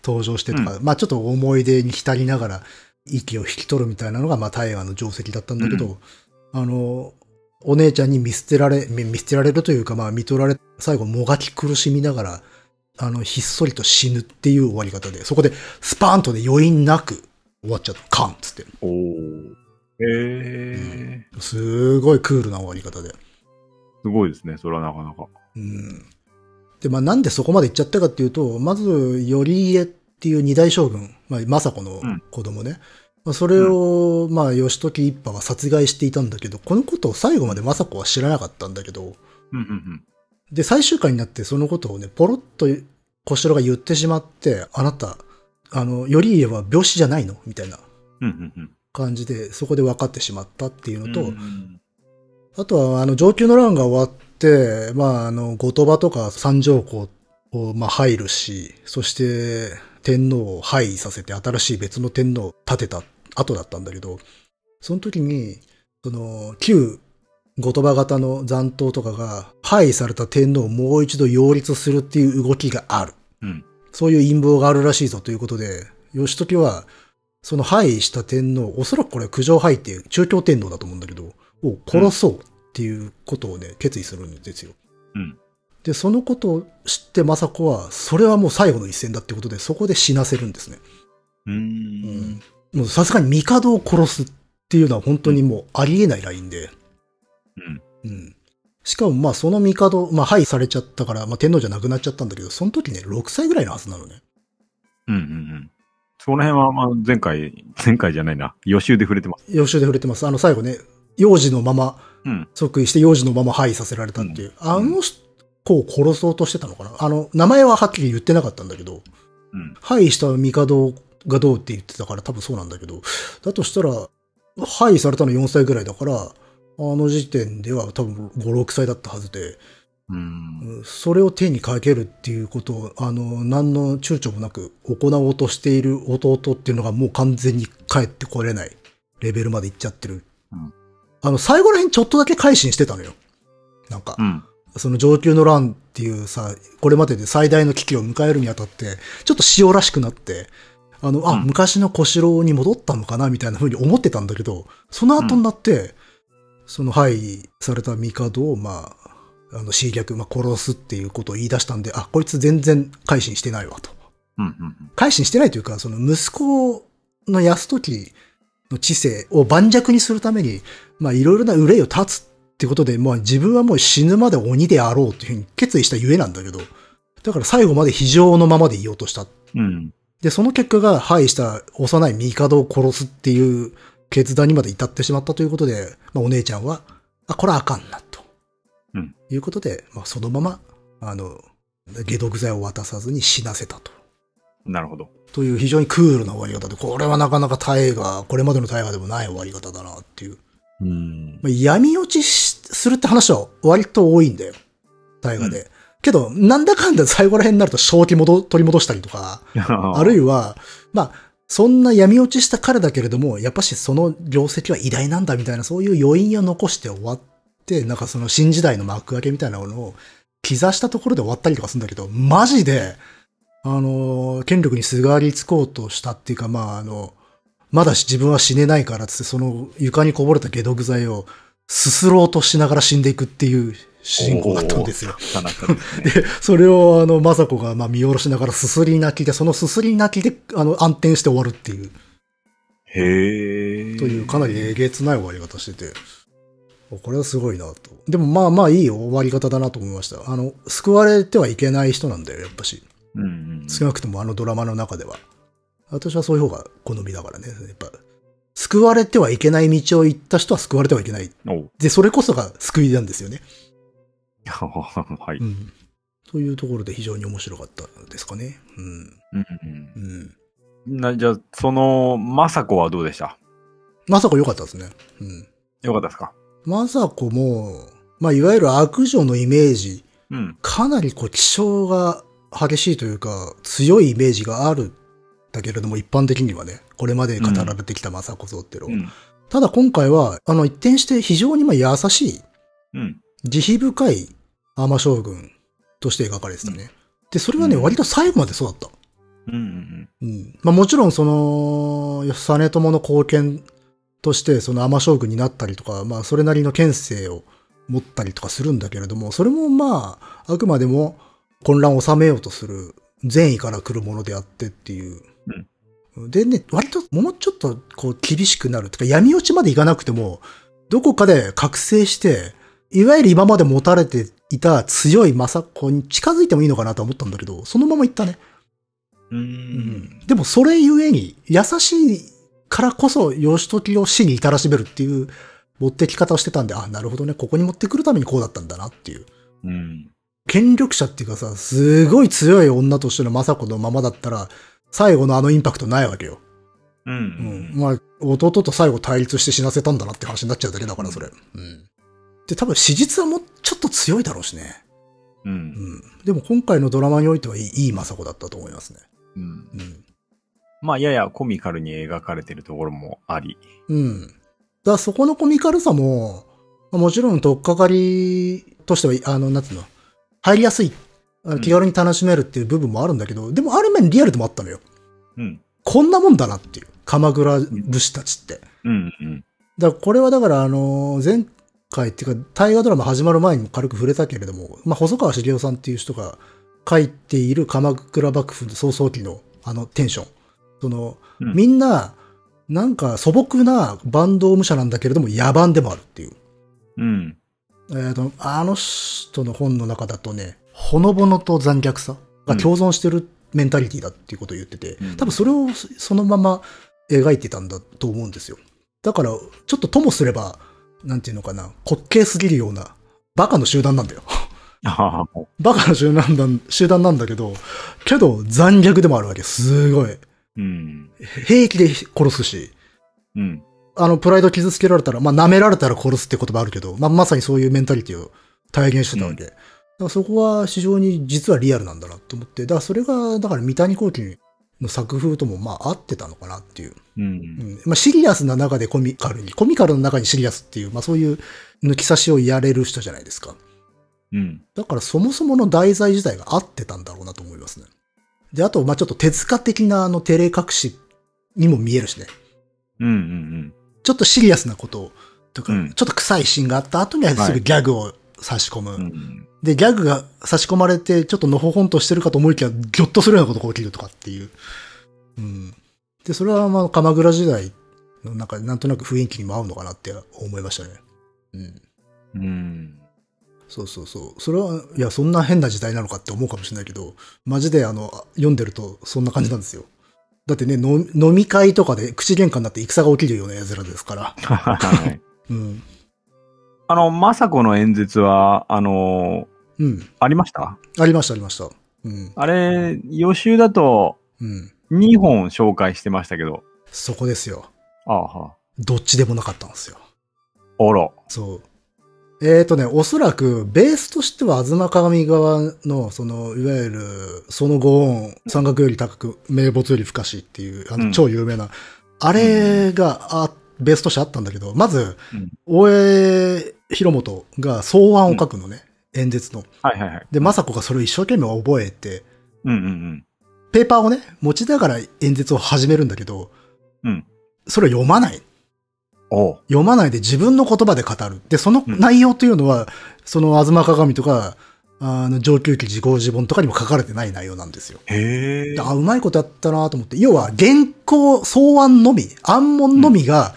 登場してとか、まあちょっと思い出に浸りながら息を引き取るみたいなのがまあ大河の定石だったんだけど、あの、お姉ちゃんに見捨てられ、見見捨てられるというか、まあ見取られ、最後もがき苦しみながら、あの、ひっそりと死ぬっていう終わり方で、そこでスパーンとで余韻なく終わっちゃった。カンっつって。おー。へえ。すごいクールな終わり方で。すごいですね。それはなかなか。うん。で、まあなんでそこまで行っちゃったかっていうと、まず、頼家っていう二代将軍、まあ、政子の子供ね。まあ、それを、まあ、義時一派は殺害していたんだけど、このことを最後まで政子は知らなかったんだけど、うんうんで、最終回になってそのことをね、ポロッと小四郎が言ってしまって、あなた、あの、頼家は病死じゃないの？みたいなうんうんうん。感じで、そこで分かってしまったっていうのと、うんあとは、あの、上級の乱が終わって、まあ、あの、後鳥羽とか三条湖を、まあ、入るし、そして、天皇を廃位させて新しい別の天皇を立てた後だったんだけど、その時に、その、旧後鳥羽型の残党とかが、廃位された天皇をもう一度擁立するっていう動きがある。うん。そういう陰謀があるらしいぞということで、義時は、その廃位した天皇、おそらくこれ九条廃っていう中京天皇だと思うんだけど、を殺そうっていうことをね、決意するんですよ。うん。で、そのことを知って政子は、それはもう最後の一戦だってことで、そこで死なせるんですね。う。うんん。もうさすがに帝を殺すっていうのは本当にもうありえないラインで、うん。うん。しかもまあその帝、まあ廃されちゃったから、まあ天皇じゃなくなっちゃったんだけど、その時ね、6歳ぐらいのはずなのね。うんうんうん。その辺は、まあ、前回、前回じゃないな。予習で触れてます。予習で触れてます。あの最後ね、幼児のまま、うん。即位して幼児のまま廃させられたっていう。んあの子を殺そうとしてたのかな？あの、名前ははっきり言ってなかったんだけど、うん。廃した帝がどうって言ってたから多分そうなんだけど、だとしたら、廃されたの4歳ぐらいだから、あの時点では多分5、6歳だったはずで、うん。うんそれを手にかけるっていうことを、あの、何の躊躇もなく行おうとしている弟っていうのがもう完全に帰ってこれないレベルまで行っちゃってる。うんあの、最後ら辺ちょっとだけ改心してたのよ。なんかう、ん。その上級の乱っていうさ、これまでで最大の危機を迎えるにあたって、ちょっと塩らしくなって、あの、あ、うん昔の小四郎に戻ったのかなみたいな風に思ってたんだけど、その後になって、その廃位された帝を、まあ、あの、侵略、まあ、殺すっていうことを言い出したんで、あ、こいつ全然改心してないわと。うん。うん。改心してないというか、その息子の安時の知性を盤石にするために、まあいろいろな憂いを断つってことで、まあ自分はもう死ぬまで鬼であろうというふうに決意したゆえなんだけど、だから最後まで非常のままでいようとした。うん。で、その結果が廃した幼い帝を殺すっていう決断にまで至ってしまったということで、まあお姉ちゃんは、あ、これはあかんな、と。うん。いうことで、まあそのまま、あの、解毒剤を渡さずに死なせたと。なるほど。という非常にクールな終わり方で、これはなかなか大河、これまでの大河でもない終わり方だなっていう。うん。まあ闇落ちしするって話は割と多いんだよ。大河で。けど、なんだかんだ最後ら辺になると正気戻取り戻したりとか、あるいは、まあ、そんな闇落ちした彼だけれども、やっぱしその業績は偉大なんだみたいな、そういう余韻を残して終わって、なんかその新時代の幕開けみたいなものを刻したところで終わったりとかするんだけど、マジで、あの、権力にすがりつこうとしたっていうか、まあ、あの、まだし自分は死ねないからっつって、その床にこぼれた解毒剤をすすろうとしながら死んでいくっていう主人公だったんですよ。ですね。で、それをあの、まさこがまあ見下ろしながらすすり泣きで、そのすすり泣きで、あの、暗転して終わるっていう、へえ。というかなりえげつない終わり方してて、これはすごいなと。でもまあまあいい終わり方だなと思いました。あの、救われてはいけない人なんだよ、やっぱし。うんうん。少なくともあのドラマの中では。私はそういう方が好みだからね。やっぱ、救われてはいけない道を行った人は救われてはいけない。で、それこそが救いなんですよね。はい。うん。というところで非常に面白かったですかね。うん。うんうん。うん。な、じゃあ、その、まさこはどうでした？まさこ良かったですね。うん。よかったですか？まさこも、まあ、いわゆる悪女のイメージ、うん。かなりこう、気性が激しいというか、強いイメージがある。だけれども、一般的にはね、これまで語られてきた雅子像っていうのは。うん。ただ今回は、あの、一転して非常にまあ優しい、うん。慈悲深い天将軍として描かれてたね。で、それはね、うん割と最後までそうだった。うんうんうん。まあもちろんその、実朝の貢献としてその天将軍になったりとか、まあそれなりの権勢を持ったりとかするんだけれども、それもまあ、あくまでも混乱を収めようとする善意から来るものであってっていう。でね、割ともうちょっとこう厳しくなる。とか闇落ちまでいかなくても、どこかで覚醒して、いわゆる今まで持たれていた強い政子に近づいてもいいのかなと思ったんだけど、そのままいったね。うん。うん。でもそれゆえに、優しいからこそ、義時を死に至らしめるっていう持ってき方をしてたんで、あ、なるほどね、ここに持ってくるためにこうだったんだなっていう。うん。権力者っていうかさ、すごい強い女としての雅子のままだったら、最後のあのインパクトないわけよ。うん。ううんん。まあ、弟と最後対立して死なせたんだなって話になっちゃうだけだから、それ。うん。で、多分史実はもうちょっと強いだろうしね。う。うんん。でも今回のドラマにおいてはいい、いい雅子だったと思いますね。うん。うん。まあ、ややコミカルに描かれてるところもあり。うん。だそこのコミカルさも、まあもちろん、とっかかりとしては、あの、なんつうの、入りやすい、あの気軽に楽しめるっていう部分もあるんだけど、でもある面リアルでもあったのよ。うん。こんなもんだなっていう。鎌倉武士たちって。うん。うん。だからこれはだから、あの、前回っていうか、大河ドラマ始まる前にも軽く触れたけれども、まあ、細川茂雄さんっていう人が書いている鎌倉幕府の早々期のあのテンション。その、うんみんな、なんか素朴なバンド武者なんだけれども野蛮でもあるっていう。うん。えっ、と、あの人の本の中だとね、ほのぼのと残虐さが共存してるメンタリティだっていうことを言ってて、うん多分それをそのまま描いてたんだと思うんですよ。だから、ちょっとともすれば、なんていうのかな、滑稽すぎるような、バカの集団なんだよ。バカの集団だ集団なんだけど、けど残虐でもあるわけ。すごい。うん。平気で殺すし、うん。あの、プライド傷つけられたら、まあ、舐められたら殺すって言葉あるけど、まあ、まさにそういうメンタリティを体現してたわけ。だからそこは非常に実はリアルなんだなと思って、だからそれが、だから三谷幸喜の作風ともまあ合ってたのかなっていう。うん。うんまあ、シリアスな中でコミカルに、コミカルの中にシリアスっていう、まあそういう抜き差しをやれる人じゃないですか。うん。だからそもそもの題材自体が合ってたんだろうなと思いますね。で、あと、まあちょっと手塚的なあの照れ隠しにも見えるしね。うん。うん。ちょっとシリアスなこととか、うんちょっと臭いシーンがあった後にはすぐギャグを差し込む。うん。で、ギャグが差し込まれて、ちょっとのほほんとしてるかと思いきや、ギョッとするようなことが起きるとかっていう。うん。で、それはまあ、鎌倉時代の中でなんとなく雰囲気にも合うのかなって思いましたね。うん。うん。そうそうそう。それは、いや、そんな変な時代なのかって思うかもしれないけど、マジであの、読んでるとそんな感じなんですよ。だってね、の飲み会とかで口喧嘩になって戦が起きるような絵面ですから。はい。うん。あの、雅子の演説は、あの、うん。ありました？ありました、ありました。うん。あれ、予習だとうん。2本紹介してましたけど。そこですよ。ああはどっちでもなかったんですよ。あら。そう。えーとね、おそらく、ベースとしては、東鏡側の、その、いわゆる、そのご音、山岳より高く、名没より深しっていう、あの、うん超有名な、あれが、あ、ベースとしてあったんだけど、まず、うん大江広元が草案を書くのね、演説の。はいはいはい。で、雅子がそれを一生懸命覚えて、うんうんペーパーをね、持ちながら演説を始めるんだけど、うんそれを読まない。読まないで自分の言葉で語る。で、その内容というのは、その、東鏡とか、あの、上級記自業自分とかにも書かれてない内容なんですよ。へえ。あ、うまいことやったなと思って。要は、原稿、草案のみ、暗門のみが、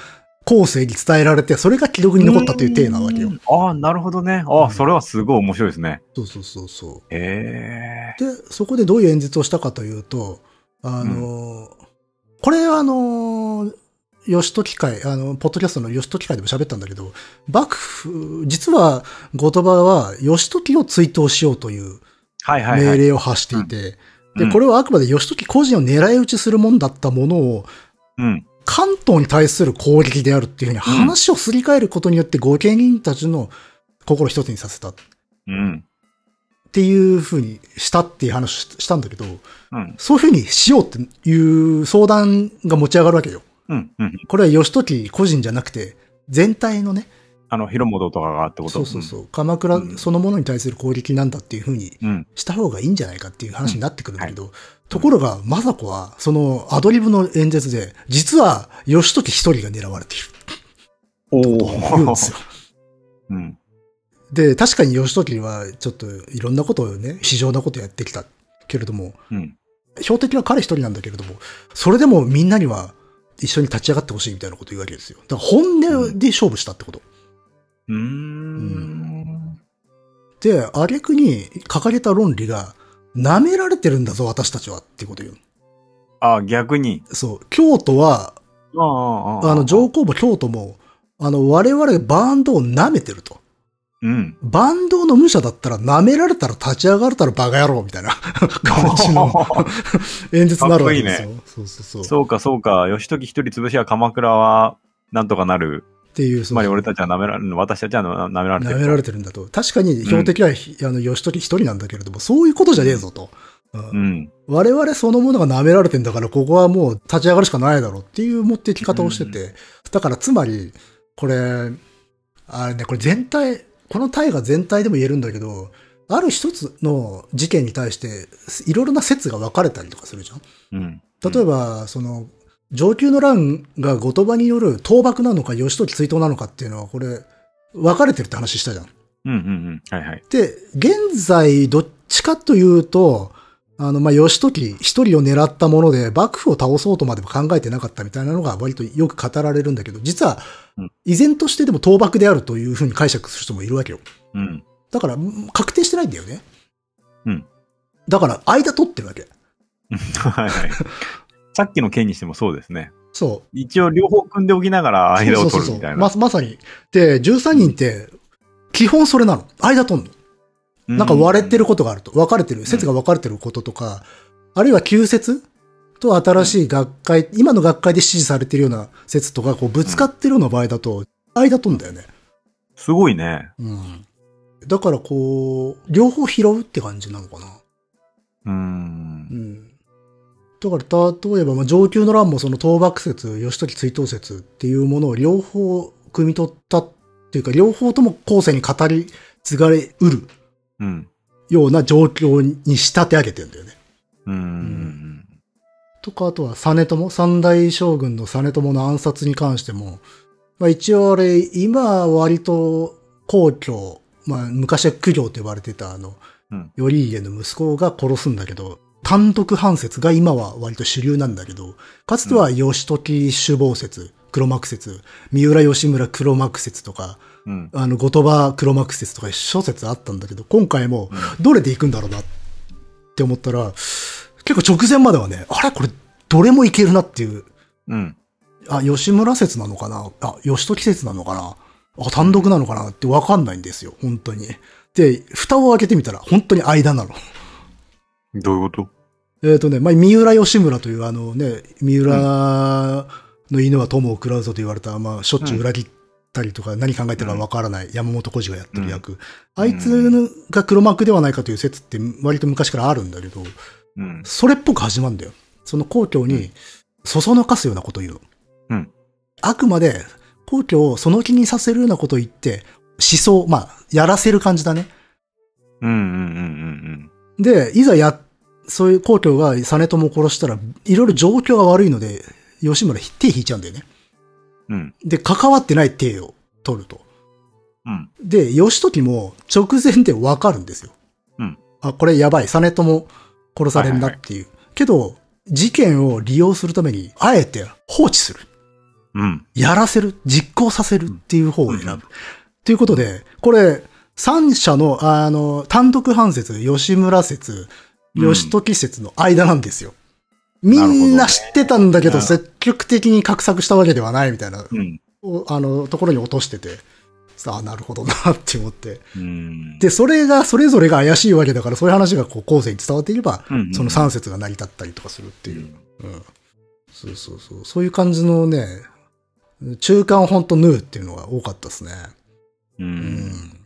後世に伝えられて、それが記録に残ったという体なわけよう。ん。ああ、なるほどね。ああ、それはすごい面白いですね。そうそうそうそへえ。う。で、そこでどういう演説をしたかというと、あの、これあの、義時会、あの、ポッドキャストの義時会でも喋ったんだけど、幕府、実は、後鳥羽は義時を追悼しようという。命令を発していて、うんで、これはあくまで義時個人を狙い撃ちするもんだったものを、うん。関東に対する攻撃であるっていうふうに話をすり替えることによって、御家人たちの心一つにさせたっうん。ていうふうにしたっていう話をしたんだけど、うん。そういうふうにしようっていう相談が持ち上がるわけよ。うん。うん。これは義時個人じゃなくて、全体のね、あの、広本とかがってこと？そうそうそう、鎌倉うんそのものに対する攻撃なんだっていうふうにうん。うん。した方がいいんじゃないかっていう話になってくるんだけど、ところが、雅子は、そのアドリブの演説で、実は義時一人が狙われているおと言うんですよ。うん。で、確かに義時はちょっといろんなことをね、非常なことやってきたけれども、うん。標的は彼一人なんだけれども、それでもみんなには一緒に立ち上がってほしいみたいなことを言うわけですよ。だから本音で勝負したってこと。うーん。で、挙句に掲げた論理が、舐められてるんだぞ、私たちはっていうこと言う。あ、逆に。そう。京都は、あああの、上皇母京都も、あの、我々バンドを舐めてると。うん。バンドの武者だったら舐められたら立ち上がれたらバカ野郎みたいな 感じの 演説になるわけですよ。かっそうそうそう。そうか、そうか。義時一人潰しは鎌倉は、なんとかなる。っていう、つまり俺たちは舐められる、私たちは舐められてる。舐められてるんだと。確かに標的は、あの、義時一人なんだけれども、そういうことじゃねえぞと。うんうん。我々そのものが舐められてんだから、ここはもう立ち上がるしかないだろうっていう持っていき方をしてて。だからつまり、これ、あれね、これ全体、この大河全体でも言えるんだけど、ある一つの事件に対して、いろいろな説が分かれたりとかするじゃん。うん。例えば、その、上級の乱が後鳥羽による倒幕なのか、義時追悼なのかっていうのは、これ、分かれてるって話したじゃん。うんうんうん。はいはい。で、現在、どっちかというと、あの、まあ、義時一人を狙ったもので、幕府を倒そうとまでも考えてなかったみたいなのが割とよく語られるんだけど、実はうん、依然としてでも倒幕であるというふうに解釈する人もいるわけよ。うん。だから、確定してないんだよね。うん。だから、間取ってるわけ。はいはい。さっきの件にしてもそうですね。そう。一応両方組んでおきながら間を取るみたいな。ま、まさに。で、13人って、基本それなの。間取んの。なんか割れてることがあると。分かれてる。説が分かれてることとか、あるいは旧説と新しい学会、今の学会で支持されてるような説とか、こうぶつかってるような場合だと、間取んだよね。すごいね。うん。だからこう、両方拾うって感じなのかな。うん。だから、例えば、まあ、上級の乱もその倒幕説、義時追悼説っていうものを両方汲み取ったっていうか、両方とも後世に語り継がれうるうん。ような状況に仕立て上げてんだよね。うーん。とか、あとは実朝、三大将軍の実朝の暗殺に関しても、まあ一応あれ、今は割と皇居、まあ昔は苦行と呼ばれてたあの、うん頼家の息子が殺すんだけど、単独犯説が今は割と主流なんだけど、かつては義時首謀説、黒幕説、三浦義村黒幕説とか、うん。あの、後鳥羽黒幕説とか諸説あったんだけど、今回もどれで行くんだろうなって思ったら、結構直前まではね、あれ？これどれもいけるなっていう、うん。あ、吉村説なのかな？あ、義時説なのかな？あ、単独なのかな？ってわかんないんですよ、本当に。で、蓋を開けてみたら本当に間なの。どういうこと？えっ、とね、まあ、三浦義村というあのね、三浦の犬は友を食らうぞと言われた、まあ、しょっちゅう裏切ったりとか、何考えてるかわからない山本浩二がやってる役。あいつが黒幕ではないかという説って割と昔からあるんだけど、うん。それっぽく始まるんだよ。その皇居に、そそのかすようなことを言うの。うんあくまで、皇居をその気にさせるようなことを言って、思想、まあ、やらせる感じだね。うんうんうんうんで、いざや、そういう皇居が実朝を殺したら、いろいろ状況が悪いので、吉村手引いちゃうんだよね。うん。うん。で、関わってない手を取ると。うん。で、義時も直前でわかるんですよ。うん。あ、これやばい。実朝殺されるなっていう。けど、事件を利用するために、あえて放置する。うん。やらせる。実行させるっていう方を選ぶ。うんということで、これ、三者の、あの、単独判説、吉村説、うん義時説の間なんですよ。みなるほどねんな知ってたんだけど、うん積極的に画策したわけではないみたいな、うん。おあの、ところに落としてて、さあ、なるほどなって思って。うん。で、それが、それぞれが怪しいわけだから、そういう話がこう後世に伝わっていれば、うんうんその三節が成り立ったりとかするっていう。うん。そうそうそう。そういう感じのね、中間ほんとヌーっていうのが多かったですね。う。うんん。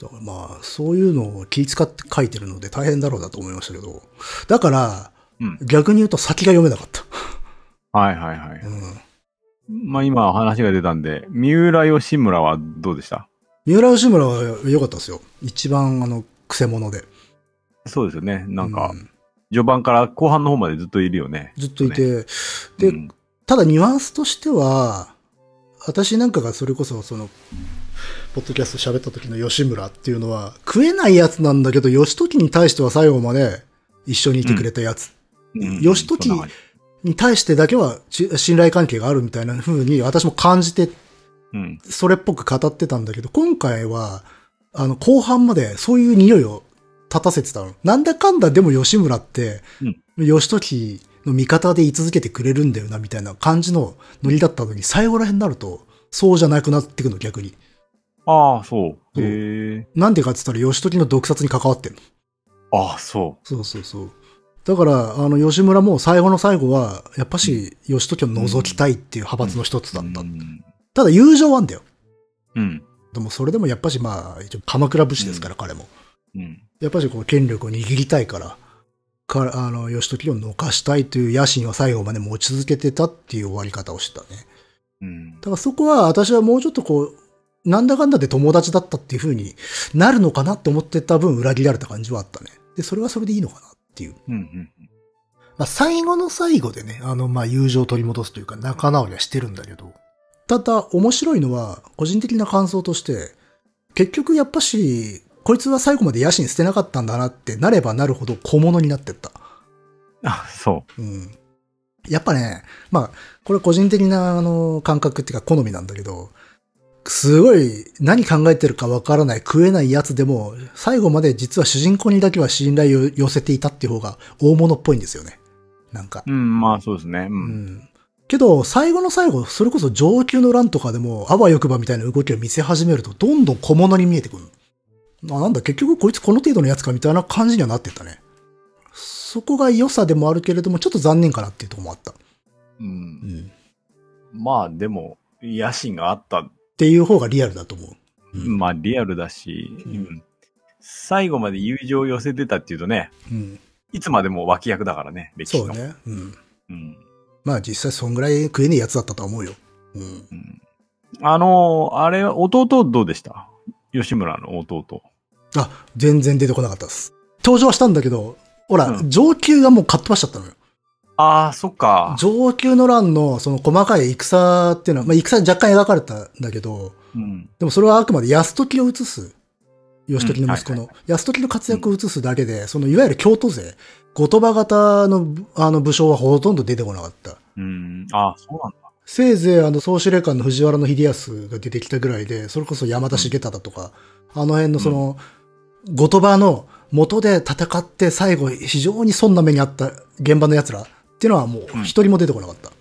だからまあ、そういうのを気遣って書いてるので大変だろうなと思いましたけど。だから、うん逆に言うと先が読めなかった。はいはいはい。うん。まあ今話が出たんで、三浦義村はどうでした？三浦義村は良かったですよ。一番あの、癖者で。そうですよね。なんかう、ん序盤から後半の方までずっといるよね。ずっといて、で、うんただニュアンスとしては、私なんかがそれこそその、ポッドキャスト喋った時の吉村っていうのは、食えないやつなんだけど、義時に対しては最後まで一緒にいてくれたやつうん義時に対してだけはち信頼関係があるみたいな風に私も感じて、うん。それっぽく語ってたんだけど、今回は、あの、後半までそういう匂いを立たせてたの。なんだかんだでも吉村って、義時の味方で居続けてくれるんだよな、みたいな感じのノリだったのに、最後ら辺になると、そうじゃなくなってくの、逆に。ああ、そう。へえ。なんでかって言ったら、義時の毒殺に関わってんの。ああ、そそうそうそう。だから、あの、吉村も最後の最後は、やっぱし、義時を除きたいっていう派閥の一つう。だった。うん。ただ、友情はあんだよ。うん。でも、それでもやっぱし、まあ、一応、鎌倉武士ですから、彼も。うん。やっぱし、こう、権力を握りたいから、かあの、義時を抜かしたいという野心を最後まで持ち続けてたっていう終わり方をしたね。うんだ。からそこは私はもうちょっとこう、なんだかんだで友達だったっていう風になるのかなって思ってた分裏切られた感じはあったね。で、それはそれでいいのかなっていう。うん。うん。まあ、最後の最後でね、あの、まあ、友情を取り戻すというか仲直りはしてるんだけど、ただ面白いのは、個人的な感想として、結局やっぱし、こいつは最後まで野心捨てなかったんだなってなればなるほど小物になってった。あ、そうん。やっぱね、まあ、これ個人的なあの感覚っていうか好みなんだけど、すごい何考えてるかわからない食えないやつでも、最後まで実は主人公にだけは信頼を寄せていたっていう方が大物っぽいんですよね。なんか。う。うん、まあそうですね。う。うんん。けど、最後の最後、それこそ上級の乱とかでも、あわよくばみたいな動きを見せ始めると、どんどん小物に見えてくる。あ、なんだ、結局こいつこの程度のやつかみたいな感じにはなってったね。そこが良さでもあるけれども、ちょっと残念かなっていうところもあった。う。うんん。まあでも、野心があった。っていう方がリアルだと思う。うん。まあリアルだし、うんうん最後まで友情を寄せてたっていうとね、うん。いつまでも脇役だからね、歴史の。そうね。うん。うん。まあ実際そんぐらい食えねえやつだったとは思うよ。うん。うんあの、あれ、弟どうでした？吉村の弟。あ、全然出てこなかったです。登場はしたんだけど、ほら、うん上級がもうかっ飛ばしちゃったのよ。ああ、そっか。上級の乱のその細かい戦っていうのは、まあ戦若干描かれたんだけど、うん。でもそれはあくまで安時を移す。義時の息子うんの。安時の活躍を移すだけで、そのいわゆる京都勢、後鳥羽型のあの武将はほとんど出てこなかった。うん。ああ、そうなんだ。せいぜいあの総司令官の藤原秀康が出てきたぐらいで、それこそ山田重忠とか、あの辺のその、後鳥羽の元で戦って最後非常に損な目にあった現場の奴らっていうのはもう一人も出てこなかった。あ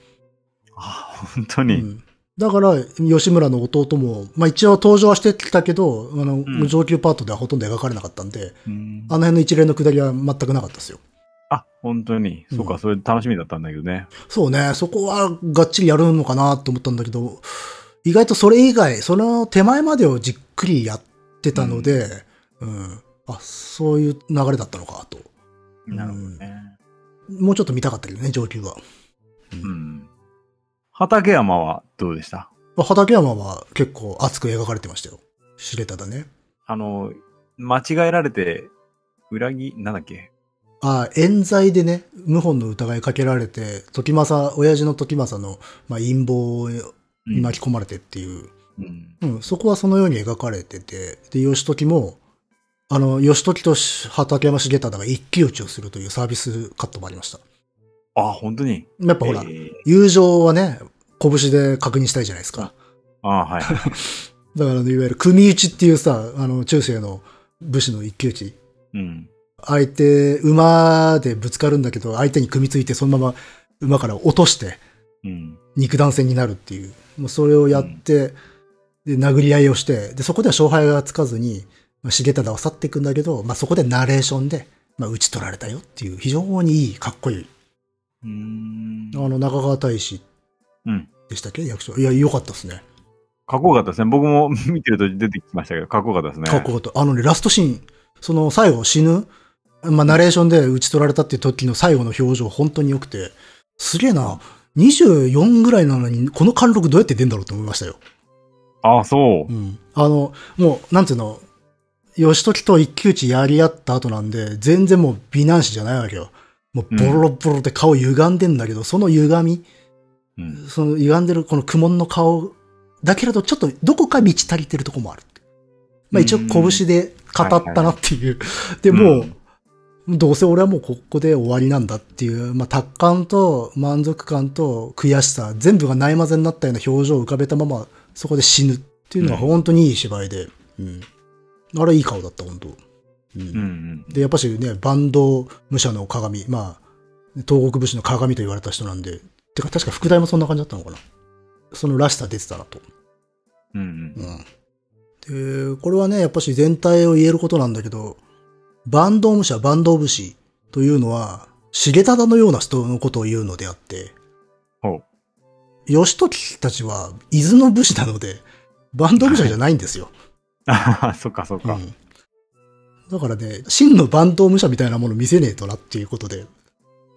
あ、本当に。うんだから、吉村の弟も、まあ一応登場はしてきたけど、あの、ん上級パートではほとんど描かれなかったんで、うんあの辺の一連の下りは全くなかったですよ。あ、本当に。そうか、うんそれ楽しみだったんだけどね。そうね、そこはがっちりやるのかなと思ったんだけど、意外とそれ以外、その手前までをじっくりやってたので、うん、あ、そういう流れだったのかと。なるほどね。もうちょっと見たかったけどね、上級は。うん。畠山はどうでした？畠山は結構熱く描かれてましたよ。知れただね。あの、間違えられて、裏切、なんだっけ？あ冤罪でね、謀反の疑いかけられて、時政、親父の時政の、まあ、陰謀に巻き込まれてっていう、うん。うん、そこはそのように描かれてて、で、義時も、あの、義時と畠山重忠が一騎打ちをするというサービスカットもありました。あ、本当に？やっぱほら、えー友情はね、拳で確認したいじゃないですか。あはい。だから、いわゆる組打ちっていうさ、あの、中世の武士の一騎打ち。うん。相手、馬でぶつかるんだけど、相手に組みついて、そのまま馬から落として、うん。肉弾戦になるっていう。もうそれをやって、で、殴り合いをして、で、そこでは勝敗がつかずに、まあ、重忠は去っていくんだけど、まあ、そこでナレーションで、まあ、打ち取られたよっていう、非常にいい、かっこいい。うーん。あの、中川大使うん。でしたっけ？役所。いや、良かったですね。かっこよかったですね。僕も 見てると出てきましたけど、かっこよかったですね。かっこよかった。あのね、ラストシーン、その最後死ぬ、まあ、ナレーションで打ち取られたっていう時の最後の表情、本当に良くて、すげえな。24ぐらいなのに、この貫禄どうやって出んだろうと思いましたよ。あ、そうう。ん。あの、もう、なんていうの、義時と一騎打ちやり合った後なんで、全然もう美男子じゃないわけよ。もうボロボロで顔歪んでんだけど、その歪み、うん。その歪んでるこの苦悶の顔、だけれどちょっとどこか満ち足りてるとこもある。まあ一応拳で語ったなっていう。で、もう、どうせ俺はもうここで終わりなんだっていう、まあ達観と満足感と悔しさ、全部がないまぜになったような表情を浮かべたまま、そこで死ぬっていうのは本当にいい芝居で。うん。あれいい顔だった、本当。うんうんうん。で、やっぱしね、バンド武者の鏡、まあ、東国武士の鏡と言われた人なんで、てか確か副題もそんな感じだったのかな。そのらしさ出てたなと。うんうん。うん。で、これはね、やっぱし全体を言えることなんだけど、坂東武者、坂東武士というのは、重忠のような人のことを言うのであって。義時たちは伊豆の武士なので、坂東武者じゃないんですよ。あ そっかそっか。うんだからね、真の坂東武者みたいなもの見せねえとなっていうことで、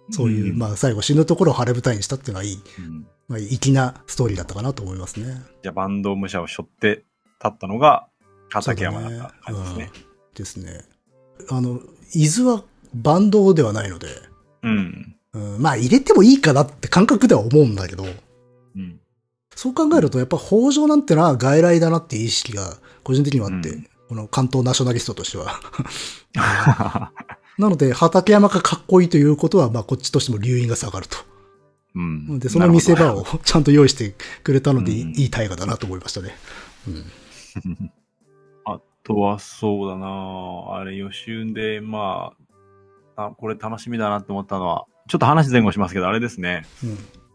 そういう、んまあ最後死ぬところを晴れ舞台にしたっていうのはいい、うんまあ粋なストーリーだったかなと思いますね。じゃあ、バンド武者を背負って立ったのが、畠山だった感じですね。ですね。あの、伊豆はバンドではないので、うん。うん、まあ入れてもいいかなって感覚では思うんだけど、うん。そう考えるとやっぱ北条なんてのは外来だなっていう意識が個人的にはあって、うんこの関東ナショナリストとしては。なので、畠山がかっこいいということは、まあこっちとしても留飲が下がると。うん。で、その見せ場をちゃんと用意してくれたので、いい大河だなと思いましたね。うん。とはそうだなあれ、予習で、まあ、あ、これ楽しみだなって思ったのは、ちょっと話前後しますけど、あれですね。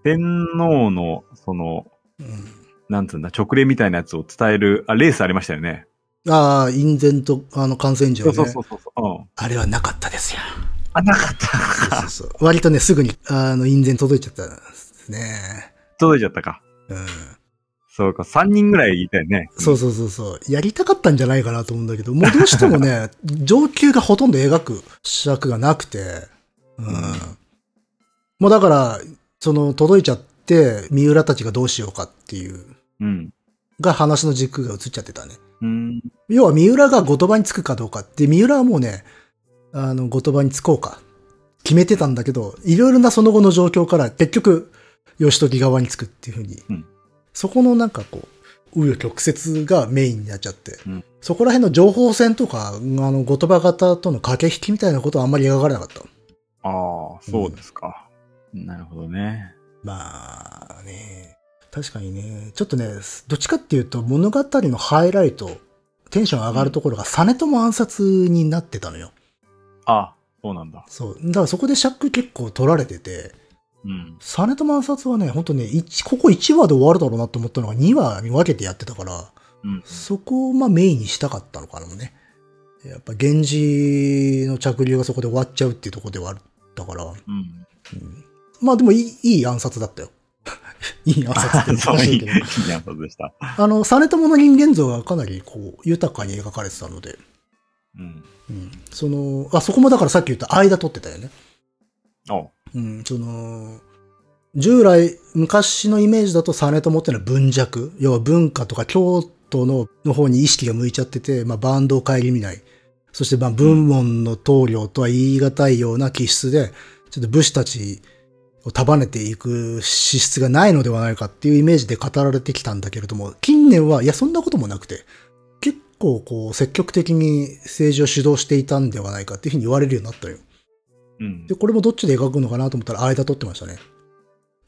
天皇の、その、うん。なんつうんだ、直令みたいなやつを伝える、あ、レースありましたよね。ああ、印前と、あの、感染時はね。そうそうそうそう。うん。あれはなかったですよ。あ、なかった。そうそうそう。割とね、すぐに、あの、印前届いちゃったんですね。届いちゃったか。うん。そうか、3人ぐらいいたよね。そうそうそうそう。やりたかったんじゃないかなと思うんだけど、もうどうしてもね、上級がほとんど描く尺がなくて、うん。もうだから、その、届いちゃって、三浦たちがどうしようかっていう、うん。が話の軸が移っちゃってたね。うん。要は三浦が後鳥羽につくかどうかって、三浦はもうね、あの、後鳥羽につこうか、決めてたんだけど、いろいろなその後の状況から結局、義時側につくっていうふうに、うんそこのなんかこう、紆余曲折がメインになっちゃって、うんそこら辺の情報戦とか、あの、後鳥羽型との駆け引きみたいなことはあんまり描かれなかった。ああ、そうですか。なるほどね。まあね、確かにね、ちょっとね、どっちかっていうと物語のハイライト、テンション上がるところが実朝暗殺になってたのよ。あそうなんだ。そう。だからそこで尺結構取られてて、うん。実朝暗殺はね、ほんとね、一ここ1話で終わるだろうなと思ったのが2話に分けてやってたから、うん。そこをまあメインにしたかったのかなね。やっぱ源氏の着流がそこで終わっちゃうっていうところではあったから、うん。まあでもいい、いい暗殺だったよ。いい暗殺って難 しいけど。やつでした。あの、実朝の人間像がかなりこう、豊かに描かれてたので、うん。うん。その、あ、そこもだからさっき言った間取ってたよね。おうん、その、従来、昔のイメージだと実朝っていうのは文弱、要は文化とか京都のの方に意識が向いちゃってて、まあ、バンドを顧みない。そして、まあ、文門の棟梁とは言い難いような気質で、ちょっと武士たちを束ねていく資質がないのではないかっていうイメージで語られてきたんだけれども、近年は、いや、そんなこともなくて、結構、こう、積極的に政治を主導していたんではないかっていうふうに言われるようになったよ。うんで、。これもどっちで描くのかなと思ったら、間取ってましたね。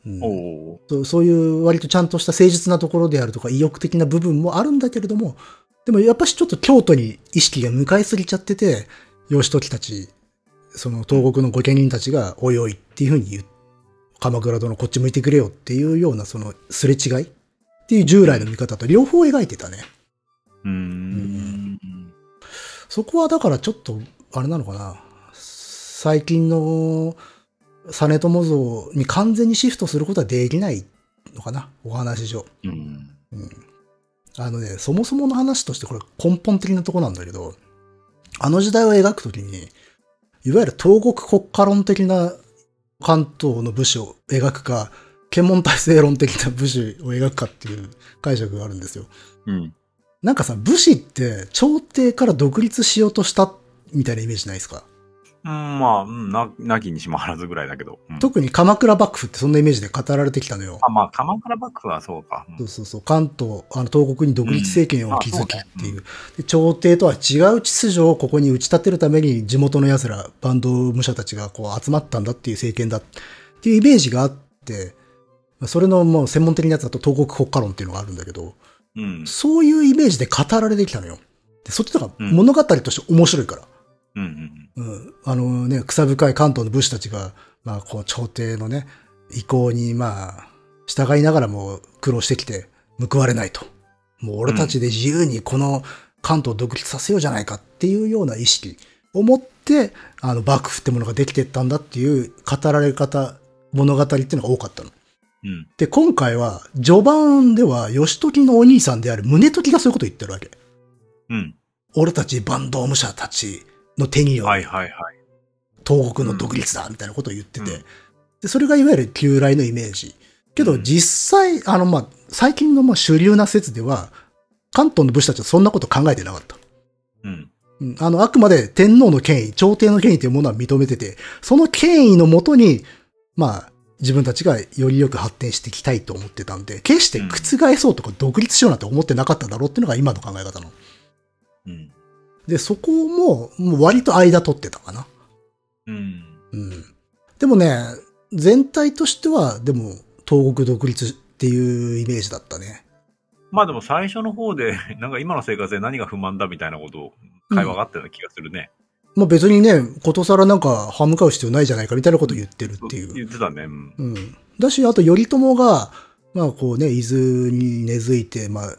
うんおおそうそういう割とちゃんとした誠実なところであるとか意欲的な部分もあるんだけれども、でもやっぱしちょっと京都に意識が向かいすぎちゃってて、義時たち、その東国の御家人たちがおいおいっていうふうに言う、鎌倉殿こっち向いてくれよっていうようなそのすれ違いっていう従来の見方と両方描いてたね。うーん。そこはだからちょっと、あれなのかな。最近の実朝像に完全にシフトすることはできないのかな？お話上。うん。あのね、そもそもの話としてこれ根本的なとこなんだけど、あの時代を描くときに、いわゆる東国国家論的な関東の武士を描くか、検問体制論的な武士を描くかっていう解釈があるんですよ。うん。なんかさ、武士って朝廷から独立しようとしたみたいなイメージないですか、うん、まあ、うんな、なきにしもあらずぐらいだけど。うん特に鎌倉幕府ってそんなイメージで語られてきたのよ。あ、まあ、鎌倉幕府はそうか。うんそうそうそう。関東、あの、東国に独立政権を築きっていう。で朝廷とは違う秩序をここに打ち立てるために地元の奴ら、バンド武者たちがこう集まったんだっていう政権だっていうイメージがあって、まあそれのもう専門的なやつだと東国国家論っていうのがあるんだけど、うん。そういうイメージで語られてきたのよ。で、そっちとかうん物語として面白いから。うん。うん。うん、あのね、草深い関東の武士たちが、まあ、こう、朝廷のね、意向に、まあ、従いながらも苦労してきて、報われないと。もう俺たちで自由にこの関東を独立させようじゃないかっていうような意識を持って、あの、幕府ってものができてったんだっていう語られ方、物語っていうのが多かったの。うん。で、今回は、序盤では、義時のお兄さんである宗時がそういうことを言ってるわけ。うん。俺たち坂東武者たちの手によるはいはいはい。東国の独立だ、みたいなことを言ってて、うんで、それがいわゆる旧来のイメージ。けどうん実際、あの、まあ、最近のまあ主流な説では、関東の武士たちはそんなこと考えてなかった。うん。うんあの、あくまで天皇の権威、朝廷の権威というものは認めてて、その権威のもとに、まあ、自分たちがよりよく発展していきたいと思ってたんで、決して覆そうとか独立しようなんて思ってなかっただろうっていうのが今の考え方の。うん。で、そこも、もう割と間取ってたかな。うん。うん。でもね、全体としては、でも、東国独立っていうイメージだったね。まあでも最初の方で、なんか今の生活で何が不満だみたいなことを会話があったような気がするね。まあ別にね、ことさらなんか歯向かう必要ないじゃないかみたいなことを言ってるっていう。言ってたね。うん。うん。だし、あと頼朝が、まあこうね、伊豆に根付いて、まあ、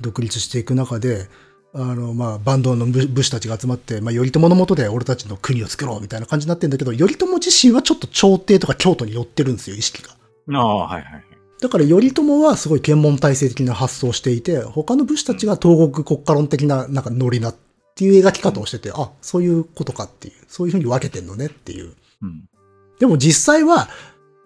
独立していく中で、あの、まあ、バンドの武武士たちが集まって、まあ、頼朝の下で俺たちの国を作ろうみたいな感じになってんだけど、頼朝自身はちょっと朝廷とか京都に寄ってるんですよ、意識が。ああ、はいはいはい。だから頼朝はすごい検問体制的な発想をしていて、他の武士たちが東国国家論的ななんかノリなっていう描き方をしてて、あ、そういうことかっていう、そういうふうに分けてんのねっていう。うん。でも実際は、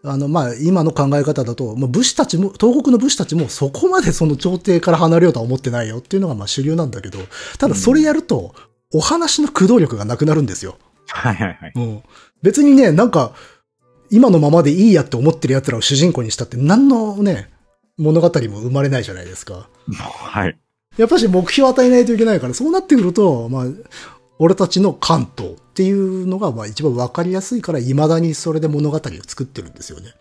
あの、まあ、今の考え方だと、もう武士たちも、東国の武士たちもそこまでその朝廷から離れようとは思ってないよっていうのがまあ主流なんだけど、ただそれやると、お話の駆動力がなくなるんですよ。はいはいはい。うん。別にね、なんか、今のままでいいやって思ってる奴らを主人公にしたって何のね、物語も生まれないじゃないですか。はい。やっぱし目標を与えないといけないから、そうなってくると、まあ、俺たちの関東っていうのがまあ一番わかりやすいから、未だにそれで物語を作ってるんですよね。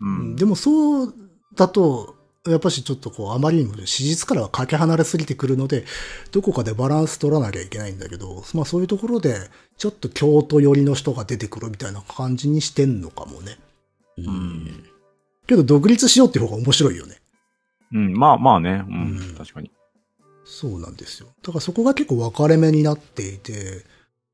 うん。でもそうだと、やっぱしちょっとこう、あまりにも史実からはかけ離れすぎてくるので、どこかでバランス取らなきゃいけないんだけど、まあそういうところで、ちょっと京都寄りの人が出てくるみたいな感じにしてんのかもね。うん。けど独立しようっていう方が面白いよね。うん。まあまあね。うん。うん確かに。そうなんですよ。だからそこが結構分かれ目になっていて、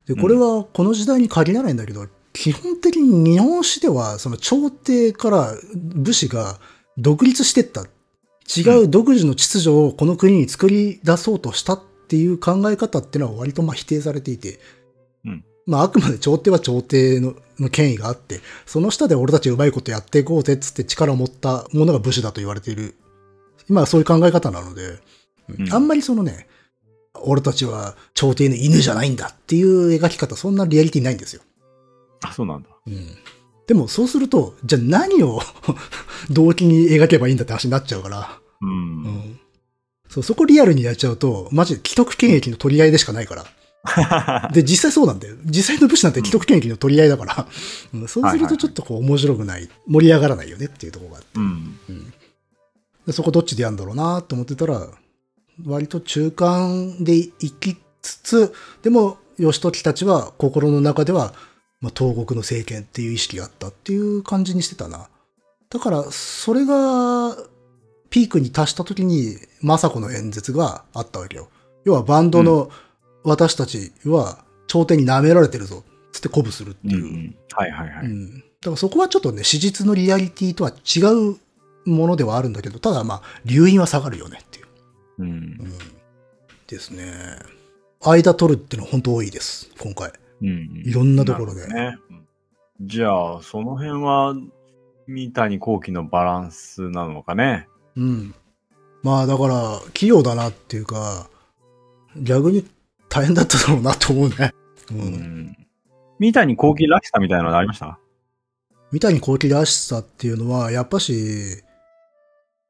で、これはこの時代に限らないんだけど、基本的に日本史では、その朝廷から武士が独立してった。違う独自の秩序をこの国に作り出そうとしたっていう考え方っていうのは割とまあ否定されていて、うんまああくまで朝廷は朝廷のの権威があって、その下で俺たちうまいことやっていこうぜっつって力を持ったものが武士だと言われている。今はそういう考え方なので、うんあんまりそのね、俺たちは朝廷の犬じゃないんだっていう描き方、そんなリアリティないんですよ。あ、そうなんだ。うん。でもそうすると、じゃあ何を 動機に描けばいいんだって話になっちゃうから。う。うんん。そう、そこリアルにやっちゃうと、マジで既得権益の取り合いでしかないから。で、実際そうなんだよ。実際の武士なんて既得権益の取り合いだから。うん、そうするとちょっとこう面白くない、盛り上がらないよねっていうところがあって。うん。でそこどっちでやるんだろうなと思ってたら、割と中間で行きつつ、でも、義時たちは心の中では、まあ、東国の政権っていう意識があったっていう感じにしてたな。だから、それが、ピークに達した時に、政子の演説があったわけよ。要は、バンドの私たちは、朝廷に舐められてるぞ、つって鼓舞するってうん。いうう。ん。はいはいはい。うん。だからそこはちょっとね、史実のリアリティとは違うものではあるんだけど、ただまあ、留飲は下がるよねう。うんう。ん。ですね。間取るってのは本当多いです、今回。うん。いろんなところでね。うんじゃあ、その辺は、三谷幸喜のバランスなのかね？うん。まあだから、器用だなっていうか、逆に大変だっただろうなと思うね。う。うんん。三谷幸喜らしさみたいなのありました？三谷幸喜らしさっていうのは、やっぱし、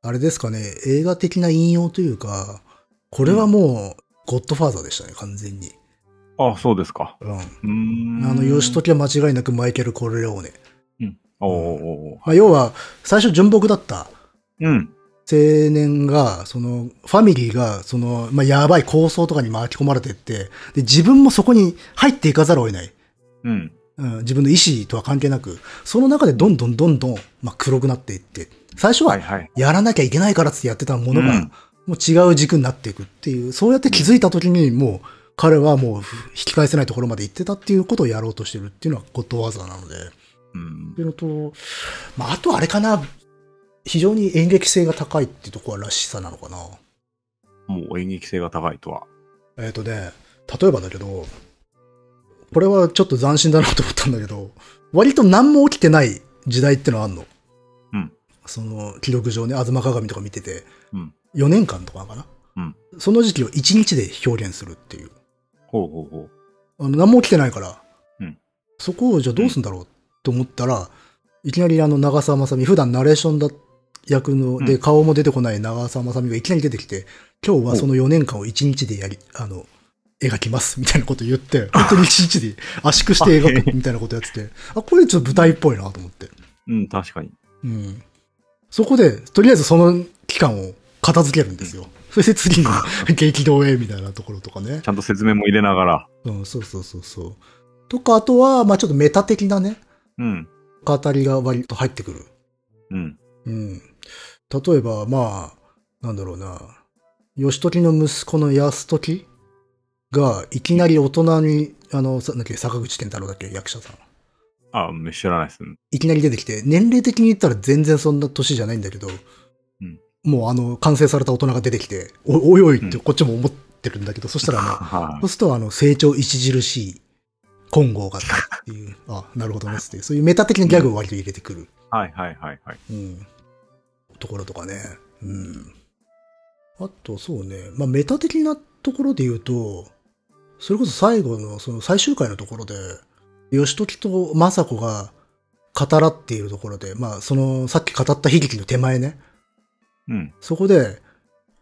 あれですかね、映画的な引用というか、これはもう、ゴッドファーザーでしたね、完全に。あ、そうですか。うん。あの、義時は間違いなくマイケル・コルレオーネ。おーおーおーまあ、要は、最初純朴だったうん。青年が、その、ファミリーが、その、まあ、やばい構想とかに巻き込まれてって、で、自分もそこに入っていかざるを得ない。うん。うん、自分の意思とは関係なく、その中でどんどんどんどん、まあ、黒くなっていって、最初は。やらなきゃいけないからってやってたものが、うんもう違う軸になっていくっていう、そうやって気づいた時にもう彼はもう引き返せないところまで行ってたっていうことをやろうとしてるっていうのはことわざなので。うんっていうのと、まあ、あとあれかな、非常に演劇性が高いっていうところはらしさなのかな。もう演劇性が高いとは。えっ、とね、例えばだけど、これはちょっと斬新だなと思ったんだけど、割と何も起きてない時代ってのはあんの。うん。その、記録上ね、吾妻鏡とか見てて、うん4年間とかかな？うん。その時期を1日で表現するっていう。ほうほうほう。あの、何も起きてないから、うんそこをじゃあどうすんだろうと思ったら、いきなりあの長澤まさみ、普段ナレーションだ役の、で、うん顔も出てこない長澤まさみがいきなり出てきて、今日はその4年間を1日でやり、あの、描きますみたいなこと言って、本当に1日で圧縮して描くみたいなことやってて、あ、これちょっと舞台っぽいなと思って。うん、確かに。うん。そこで、とりあえずその期間を片付けるんですよ。そして次の 激動へみたいなところとかね。ちゃんと説明も入れながら。うん、そうそうそうそう。とか、あとは、まあちょっとメタ的なね、うん。語りが割と入ってくる。うん。うん。例えば、まあ、なんだろうな。義時の息子の安時が、いきなり大人に、あの、さなんだっけ、坂口健太郎だっけ、役者さん。あ、知らないです。いきなり出てきて、年齢的に言ったら全然そんな年じゃないんだけど、うんもうあの、完成された大人が出てきて、おおいおいってこっちも思ってるんだけど、そしたらあの、はそうするとあの、成長著しい金剛がっていう、あ、なるほどねって、そういうメタ的なギャグを割と入れてくる。い。はいはいはいはい。うん。ところとかね。うん。あと、そうね。まあ、メタ的なところで言うと、それこそ最後の、その最終回のところで、義時と政子が語らっているところで、まあ、その、さっき語った悲劇の手前ね。うん。そこで、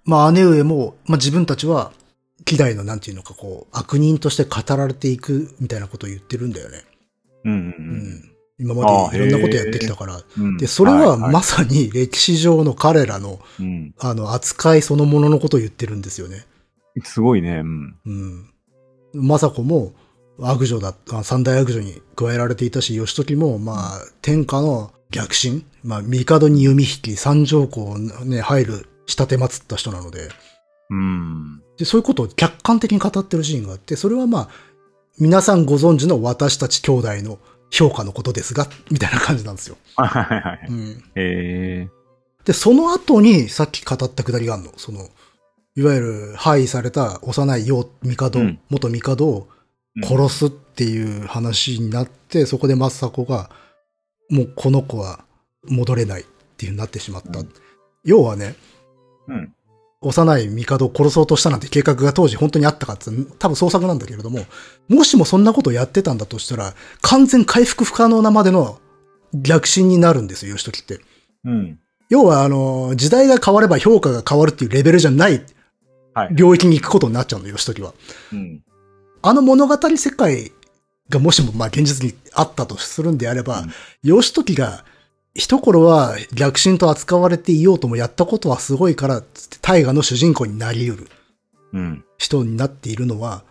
まあ、姉上も、まあ、自分たちは、希代のなんていうのか、こう、悪人として語られていくみたいなことを言ってるんだよね。うんううんん。今までいろんなことやってきたから。うん。で、それはまま、さに歴史上の彼らの、うん。あの、扱いそのもののことを言ってるんですよね。すごいね。うん。うん。政子も悪女だあ三大悪女に加えられていたし、義時も、まあ、天下の逆進、まあ、帝に弓引き、三条湖をね、入る、仕立て祀った人なので、うん。で、そういうことを客観的に語ってるシーンがあって、それはまあ、皆さんご存知の私たち兄弟の評価のことですが、みたいな感じなんですよ。はいはいはい。うん。へえ。で、その後にさっき語ったくだりがあるの。その、いわゆる廃位された幼い世帝、うん元帝を殺すっていう話になって、そこで政子が、もうこの子は戻れないっていう風になってしまった。うん要はね、うん。幼い帝を殺そうとしたなんて計画が当時本当にあったかって多分創作なんだけれども、もしもそんなことをやってたんだとしたら、完全回復不可能なまでの逆進になるんですよ、義時って。うん。要は、あの、時代が変われば評価が変わるっていうレベルじゃない。領域に行くことになっちゃうの、義時は。うん。あの物語世界がもしも、まあ現実にあったとするんであれば、義時が、一頃は逆進と扱われていようともやったことはすごいから、つって大河の主人公になり得るうん。人になっているのは、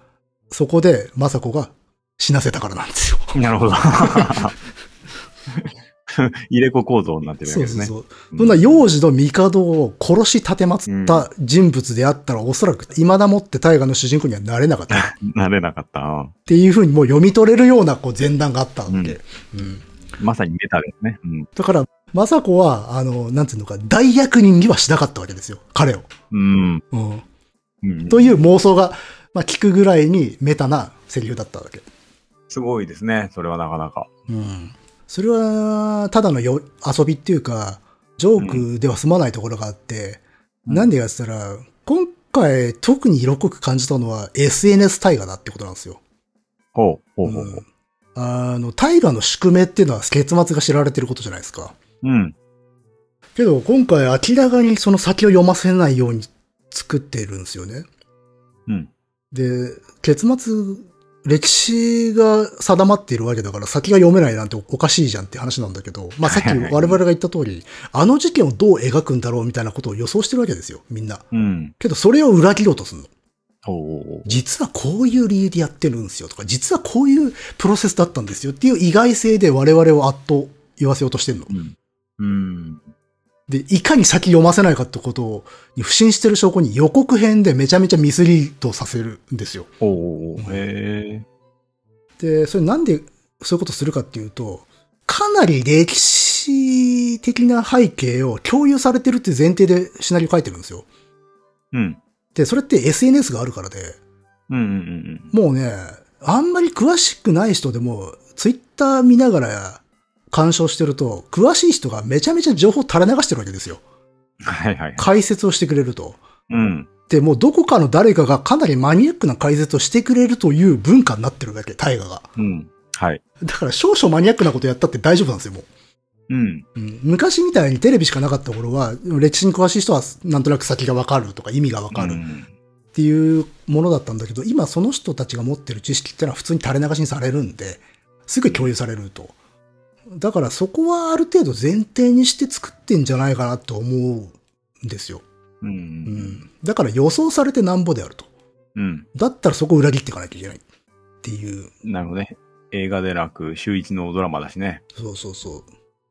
そこで政子が死なせたからなんですよ。なるほど。入れ子構造になってるわけですね。そうそうそう。そんな幼児の帝を殺し立てまつった人物であったら、おそらく未だもって大河の主人公にはなれなかった。っ なれなかった。うんていうふうにもう読み取れるようなこう前段があったわけ。うんまさにメタですね。うん。だから、政子は、あの、なんていうのか、大役人にはしなかったわけですよ。彼を。うん。うん。うんという妄想が、まあ、聞くぐらいにメタなセリフだったわけ。すごいですね。それはなかなか。うん。それは、ただのよ遊びっていうか、ジョークでは済まないところがあって、うんなんでかって言ったら、今回特に色濃く感じたのは SNS 大河だってことなんですよ。ほう。ほうほうほうんあの、大河の宿命っていうのは結末が知られてることじゃないですか。う。うん。けど、今回明らかにその先を読ませないように作ってるんですよね。うん。で、結末、歴史が定まっているわけだから先が読めないなんておかしいじゃんって話なんだけど、まあさっき我々が言った通り、あの事件をどう描くんだろうみたいなことを予想してるわけですよ、みんな。うん。けどそれを裏切ろうとするの。実はこういう理由でやってるんですよとか、実はこういうプロセスだったんですよっていう意外性で我々を圧倒言わせようとしてるの。うん。うん。で、いかに先読ませないかってことを、に不信してる証拠に予告編でめちゃめちゃミスリードさせるんですよ。おおへえ。で、それなんでそういうことするかっていうと、かなり歴史的な背景を共有されてるっていう前提でシナリオ書いてるんですよ。うん。で、それって SNS があるからで、うんうんうんもうね、あんまり詳しくない人でも、ツイッター見ながら鑑賞してると、詳しい人がめちゃめちゃ情報垂れ流してるわけですよ。うん。はいはい。解説をしてくれると。うん。で、もうどこかの誰かがかなりマニアックな解説をしてくれるという文化になってるわけ、大河が。うん。はい。だから少々マニアックなことやったって大丈夫なんですよ、もう。うん。うん昔みたいにテレビしかなかった頃は、歴史に詳しい人はなんとなく先がわかるとか意味がわかるうんっていうものだったんだけど、今その人たちが持ってる知識ってのは普通に垂れ流しにされるんで、すぐ共有されると。だからそこはある程度前提にして作ってんじゃないかなと思うんですよ。う。うんん。だから予想されてなんぼであると。うん。だったらそこを裏切っていかなきゃいけないっていう。なるほどね。映画でなく、週一のドラマだしね。そうそうそう。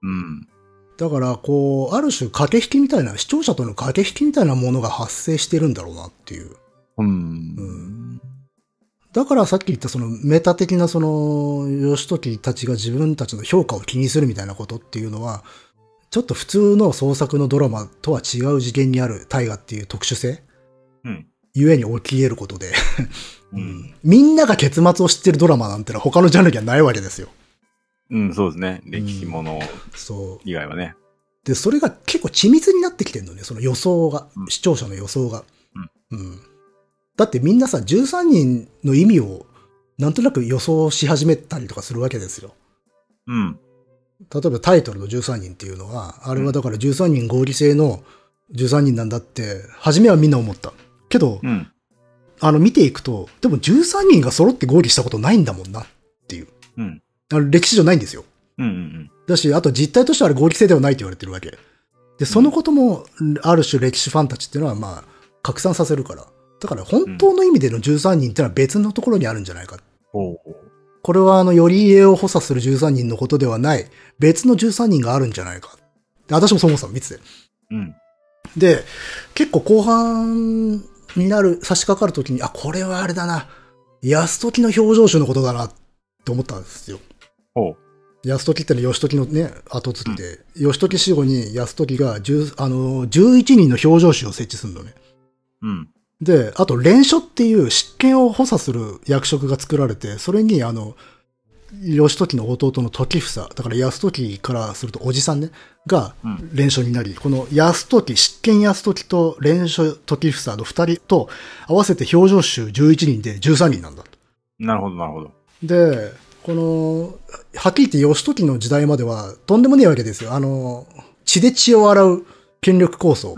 うん。だから、こう、ある種駆け引きみたいな、視聴者との駆け引きみたいなものが発生してるんだろうなっていう。うん。だからさっき言ったそのメタ的なその、義時たちが自分たちの評価を気にするみたいなことっていうのは、ちょっと普通の創作のドラマとは違う次元にある大河っていう特殊性うん。ゆえに起き得ることで、うん。みんなが結末を知ってるドラマなんてのは他のジャンルにはないわけですよ。うん、そうですね。歴史もの。以外はね。で、それが結構緻密になってきてるのね、その予想が、うん視聴者の予想が。うん。だってみんなさ、13人の意味をなんとなく予想し始めたりとかするわけですよ。うん。例えばタイトルの13人っていうのは、あれはだから13人合理性の13人なんだって、初めはみんな思った。けど、うん。あの見ていくと、でも13人が揃って合理したことないんだもんなっていう。うん。あの歴史上ないんですよ。うん。うん。だし、あと実態としてはあれ合理性ではないと言われてるわけ。で、そのことも、ある種歴史ファンたちっていうのは、まあ、拡散させるから。だから本当の意味での13人ってのは別のところにあるんじゃないか。ほう。これはあの、より家を補佐する13人のことではない、別の13人があるんじゃないか。で私もそう思ってたの、見てて。うん。で、結構後半になる、差し掛かるときに、あ、これはあれだな。安時の表情集のことだなって思ったんですよ。ほう。安時ってのは義時のね、後継ぎで、義時死後に安時が10、あの、11人の表情集を設置するのね。うん。で、あと、連署っていう執権を補佐する役職が作られて、それに、あの、義時の弟の時房、だから安時からするとおじさんね、がうん連署になり、この安時、執権安時と連署時房の二人と合わせて表情集11人で13人なんだと。なるほど、なるほど。で、この、はっきり言って義時の時代まではとんでもねえわけですよ。あの、血で血を洗う権力構想。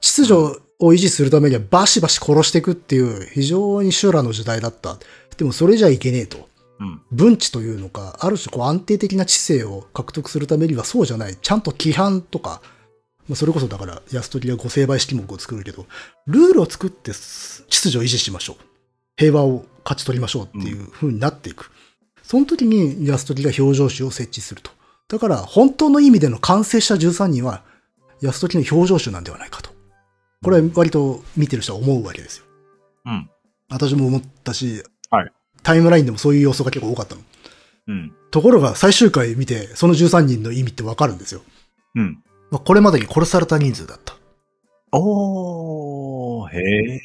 秩序を維持するためにはバシバシ殺していくっていう非常に修羅の時代だった。でもそれじゃいけねえと。うん。文治というのか、ある種こう安定的な知性を獲得するためにはそうじゃない。ちゃんと規範とか、まあ、それこそだから安時がご成敗式目を作るけど、ルールを作って秩序を維持しましょう。平和を勝ち取りましょうっていう風になっていく。その時に安時が表情集を設置すると。だから本当の意味での完成した13人は安時の表情集なんではないかと。これは割と見てる人は思うわけですよ。うん。私も思ったし、はいタイムラインでもそういう要素が結構多かったの。うん。ところが最終回見て、その13人の意味ってわかるんですよ。うん。まあ、これまでに殺された人数だった。おー、へえ。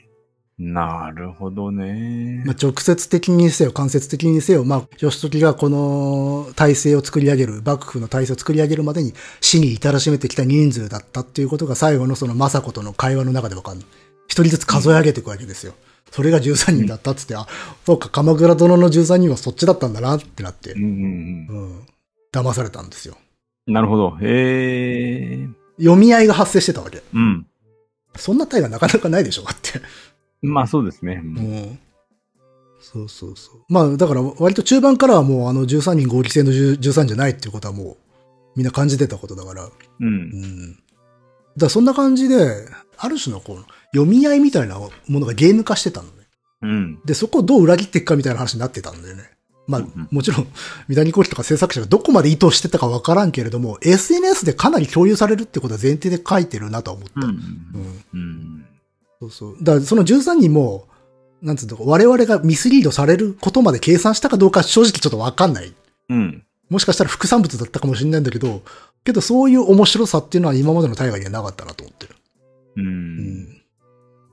なるほどね。まあ、直接的にせよ、間接的にせよ、まあ、義時がこの体制を作り上げる、幕府の体制を作り上げるまでに死に至らしめてきた人数だったっていうことが最後のその政子との会話の中でわかる。一人ずつ数え上げていくわけですよ。それが13人だったっつって、あ、そうか、鎌倉殿の13人はそっちだったんだなってなってうん、うんうん、騙されたんですよ。うん。なるほど。へえ。読み合いが発生してたわけ。うん。そんな体がなかなかないでしょ、だって。まあそうですね。うん。そうそうそう。まあ、だから割と中盤からはもうあの13人合理性の10 13じゃないっていうことはもうみんな感じてたことだから。う。うんん。だそんな感じで、ある種のこう、読み合いみたいなものがゲーム化してたのね。うん。で、そこをどう裏切っていくかみたいな話になってたんだよね。まあうんうん、もちろん、三谷幸喜とか制作者がどこまで意図してたかわからんけれども、SNS でかなり共有されるってことは前提で書いてるなとは思った。うん。うんうん。そうそう。だからその13人も、なんつうの、我々がミスリードされることまで計算したかどうか正直ちょっとわかんない。うん。もしかしたら副産物だったかもしれないんだけど、けどそういう面白さっていうのは今までの大河にはなかったなと思ってる。う。うんん。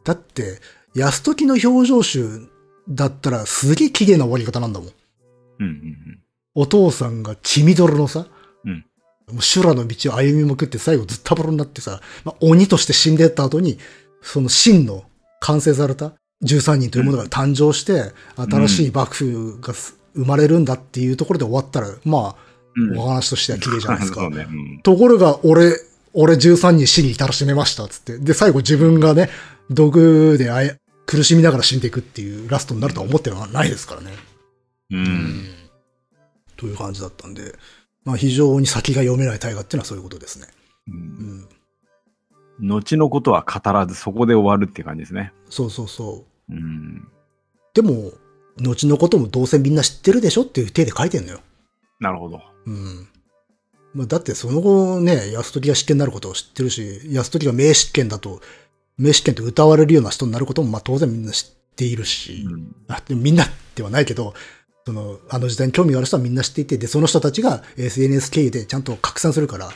だって、安時の表情集だったらすげえ綺麗な終わり方なんだもん。うん。うん。お父さんが血みどろのさ、うんもう修羅の道を歩みまくって最後ずったぼろになってさ、まあ、鬼として死んでった後に、その真の完成された13人というものが誕生して、新しい幕府がす生まれるんだっていうところで終わったら、まうんあ、お話としては綺麗じゃないですか。ね。うん。ところが、俺、俺13人死に至らしめました、つって。で、最後自分がね、毒であえ苦しみながら死んでいくっていうラストになるとは思ってはないですからね。うん。という感じだったんで、まあ非常に先が読めない大河っていうのはそういうことですね。ううんん。後のことは語らず、そこで終わるっていう感じですね。そうそうそう。うん。でも、後のこともどうせみんな知ってるでしょっていう体で書いてんのよ。なるほど。うん。まあ、だってその後ね、安時が執権になることを知ってるし、安時が名執権だと、名執権と歌われるような人になることもまあ当然みんな知っているし、うん。あでもみんなではないけど、その、あの時代に興味がある人はみんな知っていて、で、その人たちが SNS 経由でちゃんと拡散するから、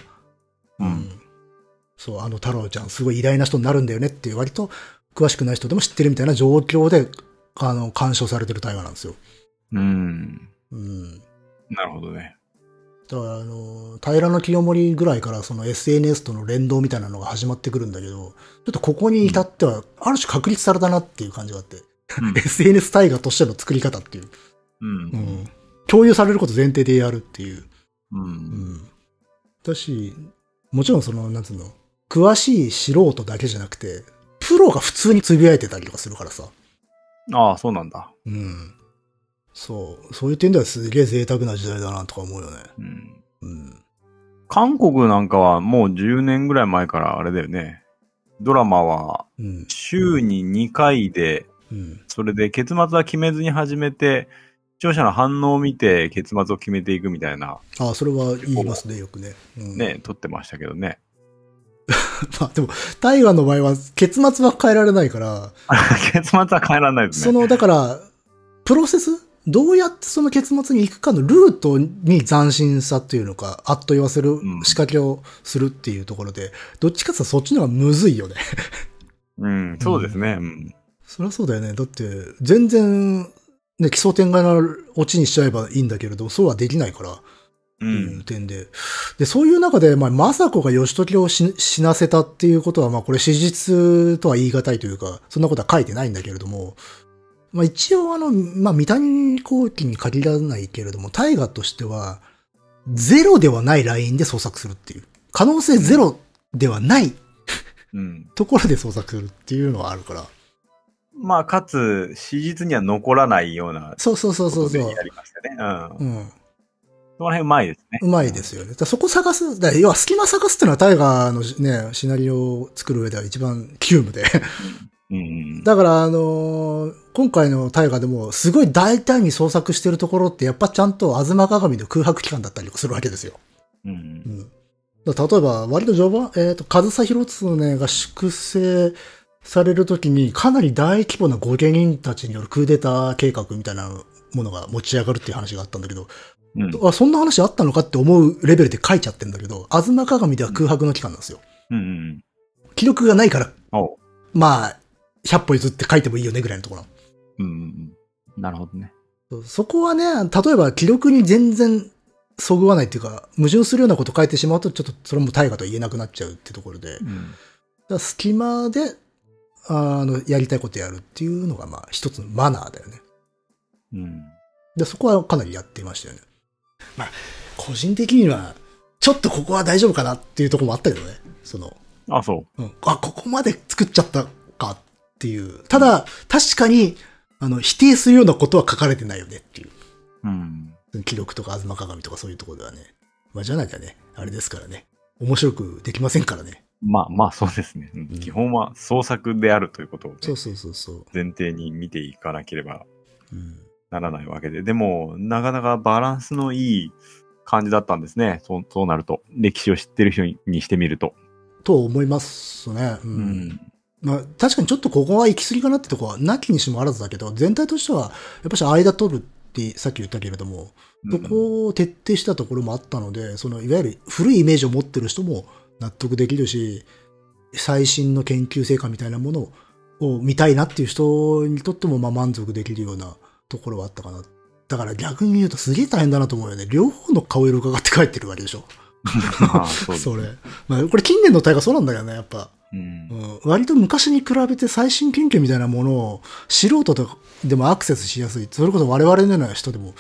うん。そう、あの太郎ちゃんすごい偉大な人になるんだよねっていう割と詳しくない人でも知ってるみたいな状況で、あの、鑑賞されてる大河なんですよ。うん。うん。なるほどね。だから、あの、平の清盛ぐらいからその SNS との連動みたいなのが始まってくるんだけど、ちょっとここに至っては、ある種確立されたなっていう感じがあって、うん SNS 大河としての作り方っていう、う。うんん。共有されること前提でやるっていう。う。うんん。だし、もちろんその、なんつうの、詳しい素人だけじゃなくて、プロが普通につぶやいてたりとかするからさ。ああ、そうなんだ。うん。そう。そういう点ではすげえ贅沢な時代だなとか思うよね。うん。うん。韓国なんかはもう10年ぐらい前からあれだよね。ドラマはうん。週に2回で、うん。それで結末は決めずに始めて、視聴者の反応を見て結末を決めていくみたいな、ああ、それは言いますね、よくね。うん、ね、撮ってましたけどね。まあでも、大河の場合は結末は変えられないから、結末は変えられないですね。その、だから、プロセスどうやってその結末に行くかのルートに斬新さっていうのか、あっと言わせるん仕掛けをするっていうところで、どっちかってそっちの方がむずいよね。うん、そうですね。うん。そりゃそうだよね。だって、全然、ね、奇想天外なオチにしちゃえばいいんだけれど、そうはできないから、う。っていうん点で。で、そういう中で、まあ、政子が義時を死死なせたっていうことは、まあ、これ史実とは言い難いというか、そんなことは書いてないんだけれども、まあ、一応あの、まあ、三谷幸喜に限らないけれども、大河としては、ゼロではないラインで創作するっていう。可能性ゼロではないうん。ところで創作するっていうのはあるから。まあ、かつ、史実には残らないようなそうそうそうそうそうや。りましたね。うん。うん。その辺うまいですね。うまいですよね。そこ探す、だ要は隙間探すっていうのはタイガーのね、シナリオを作る上では一番急務で。うん。だからあのー今回のタイガーでもすごい大胆に創作してるところってやっぱちゃんと吾妻鏡の空白期間だったりするわけですよ。う。うんん。だから例えば割と序盤、えっ、と、上総広常が粛清されるときにかなり大規模な御家人たちによるクーデター計画みたいなものが持ち上がるっていう話があったんだけど、うん。あ、そんな話あったのかって思うレベルで書いちゃってんだけど、吾妻鏡では空白の期間なんですよ。うん。記録がないから。まあ、100歩譲って書いてもいいよねぐらいのところうん。なるほどね。そこはね、例えば記録に全然そぐわないっていうか、矛盾するようなこと書いてしまうと、ちょっとそれも大河と言えなくなっちゃうってところで、うん。ら隙間で、あの、やりたいことやるっていうのが、まあ、一つのマナーだよね。うん。で、そこはかなりやっていましたよね。まあ、個人的には、ちょっとここは大丈夫かなっていうところもあったけどね。その、あ、そうん、あ、ここまで作っちゃったかっていう。ただ、確かに、あの、否定するようなことは書かれてないよねっていう。う。うん。記録とか、吾妻鏡とかそういうところではね。まあ、じゃなきゃね、あれですからね。面白くできませんからね。まあまあ、そうですね。うん基本は創作であるということをね、そうそうそうそう。前提に見ていかなければ。うん。ならないわけで。でも、なかなかバランスのいい感じだったんですね。そうそうなると。歴史を知ってる人ににしてみると。と思いますね。う。うんん。まあ、確かにちょっとここは行き過ぎかなってとこは、なきにしもあらずだけど、全体としては、やっぱし間取るってさっき言ったけれども、そこを徹底したところもあったので、その、いわゆる古いイメージを持ってる人も納得できるし、最新の研究成果みたいなものを見たいなっていう人にとっても、まあ満足できるようなところはあったかな。だから逆に言うとすげえ大変だなと思うよね。両方の顔色伺って帰ってるわけでしょ。ま あそれ。まあ、これ近年の大河そうなんだよね、やっぱ。うんうん、割と昔に比べて最新研究みたいなものを素人とかでもアクセスしやすい。それこそ我々のような人でも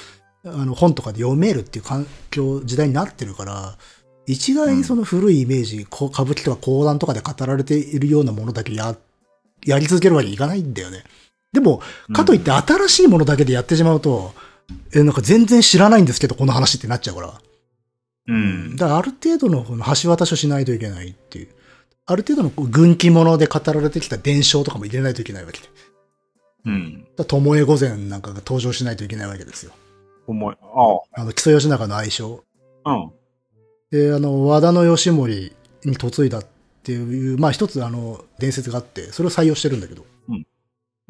あの本とかで読めるっていう環境、時代になってるから、一概にその古いイメージ、こう歌舞伎とか講談とかで語られているようなものだけや、やり続けるわけにいかないんだよね。でも、かといって新しいものだけでやってしまうと、え、なんか全然知らないんですけど、この話ってなっちゃうから。うん。だからある程度のこの橋渡しをしないといけないっていう。ある程度の軍記物で語られてきた伝承とかも入れないといけないわけで。うん。巴御前なんかが登場しないといけないわけですよ。思い、あの、木曽義仲の愛称。ああ。うん。で、あの、和田の義盛に嫁いだっていう、まあ一つあの、伝説があって、それを採用してるんだけど、うん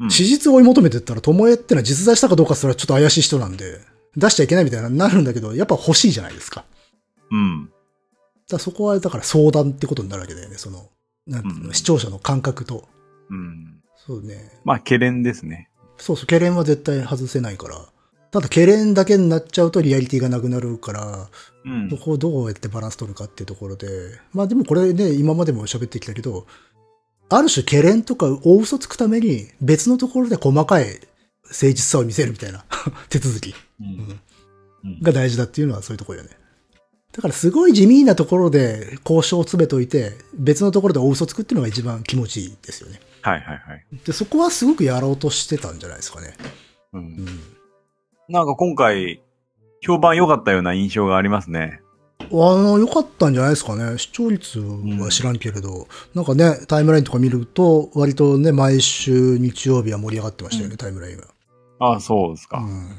史実を追い求めてったら、巴ってのは実在したかどうかすらちょっと怪しい人なんで、出しちゃいけないみたいになるんだけど、やっぱ欲しいじゃないですか。うん。だそこは、だから相談ってことになるわけだよね、その、なんていうのうん視聴者の感覚と。うん。そうね。まあ、懸念ですね。そうそう、ケレンは絶対外せないから。ただ、ケレンだけになっちゃうとリアリティがなくなるから、うんそ。こをどうやってバランス取るかっていうところで。まあでもこれね、今までも喋ってきたけど、ある種ケレンとか大嘘つくために別のところで細かい誠実さを見せるみたいな 手続きうんうんが大事だっていうのはそういうところよね。だからすごい地味なところで交渉を詰めといて、別のところで大嘘つくっていうのが一番気持ちいいですよね。はいはいはい。で、そこはすごくやろうとしてたんじゃないですかね。う。うんん。なんか今回、評判良かったような印象がありますね。あの、良かったんじゃないですかね。視聴率は知らんけれど、なんかね、タイムラインとか見ると、割とね、毎週日曜日は盛り上がってましたよね、うんタイムラインが。ああ、そうですか。うん。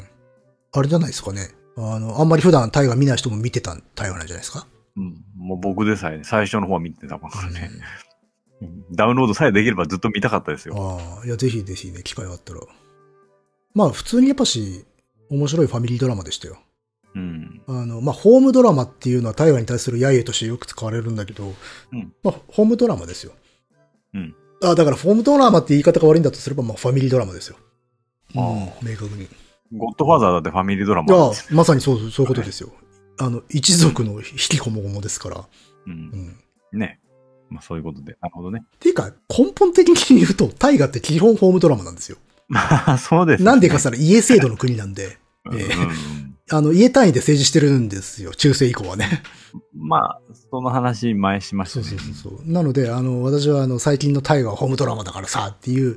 あれじゃないですかね。あの、あんまり普段タイガー見ない人も見てたタイガーなんじゃないですか？うん。もう僕でさえ最初の方は見てたからね。うん ダウンロードさえできればずっと見たかったですよ。ああ、いや、ぜひぜひね、機会があったら。まあ、普通にやっぱし、面白いファミリードラマでしたよ。うん。あの、まあ、ホームドラマっていうのはタイガーに対する揶揄としてよく使われるんだけど、うんまあ、ホームドラマですよ。うん。あだから、ホームドラマって言い方が悪いんだとすれば、まあ、ファミリードラマですよ。ああうん明確に。いゴッドファーザーだってファミリードラマなんやですよ。、まさにそう、そういうことですよ。あの、一族の引きこもごもですから。う。うんん。ね。まあそういうことで。なるほどね。っていうか、根本的に言うと、タイガーって基本ホームドラマなんですよ。ま あそうです、ね。なんでかさら家制度の国なんで、うんええうんあの、家単位で政治してるんですよ。中世以降はね。まあ、その話前しましたそうね。そうそうそう。なので、あの、私はあの、最近のタイガーはホームドラマだからさ、っていう、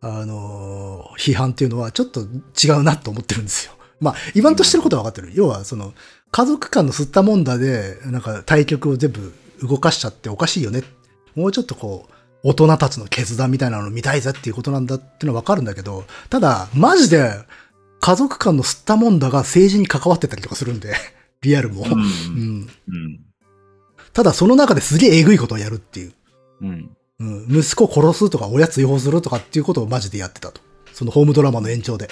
あの、批判っていうのはちょっと違うなと思ってるんですよ。まあ、言わんとしてることは分かってる。要は、その、家族間の吸ったもんだで、なんか対局を全部動かしちゃっておかしいよね。もうちょっとこう、大人たちの決断みたいなのを見たいぜっていうことなんだっていうのは分かるんだけど、ただ、マジで、家族間の吸ったもんだが政治に関わってたりとかするんで、リアルも。うん。うんうん。ただその中ですげええぐいことをやるっていう。うん。うん、息子を殺すとか親追放するとかっていうことをマジでやってたと。そのホームドラマの延長で。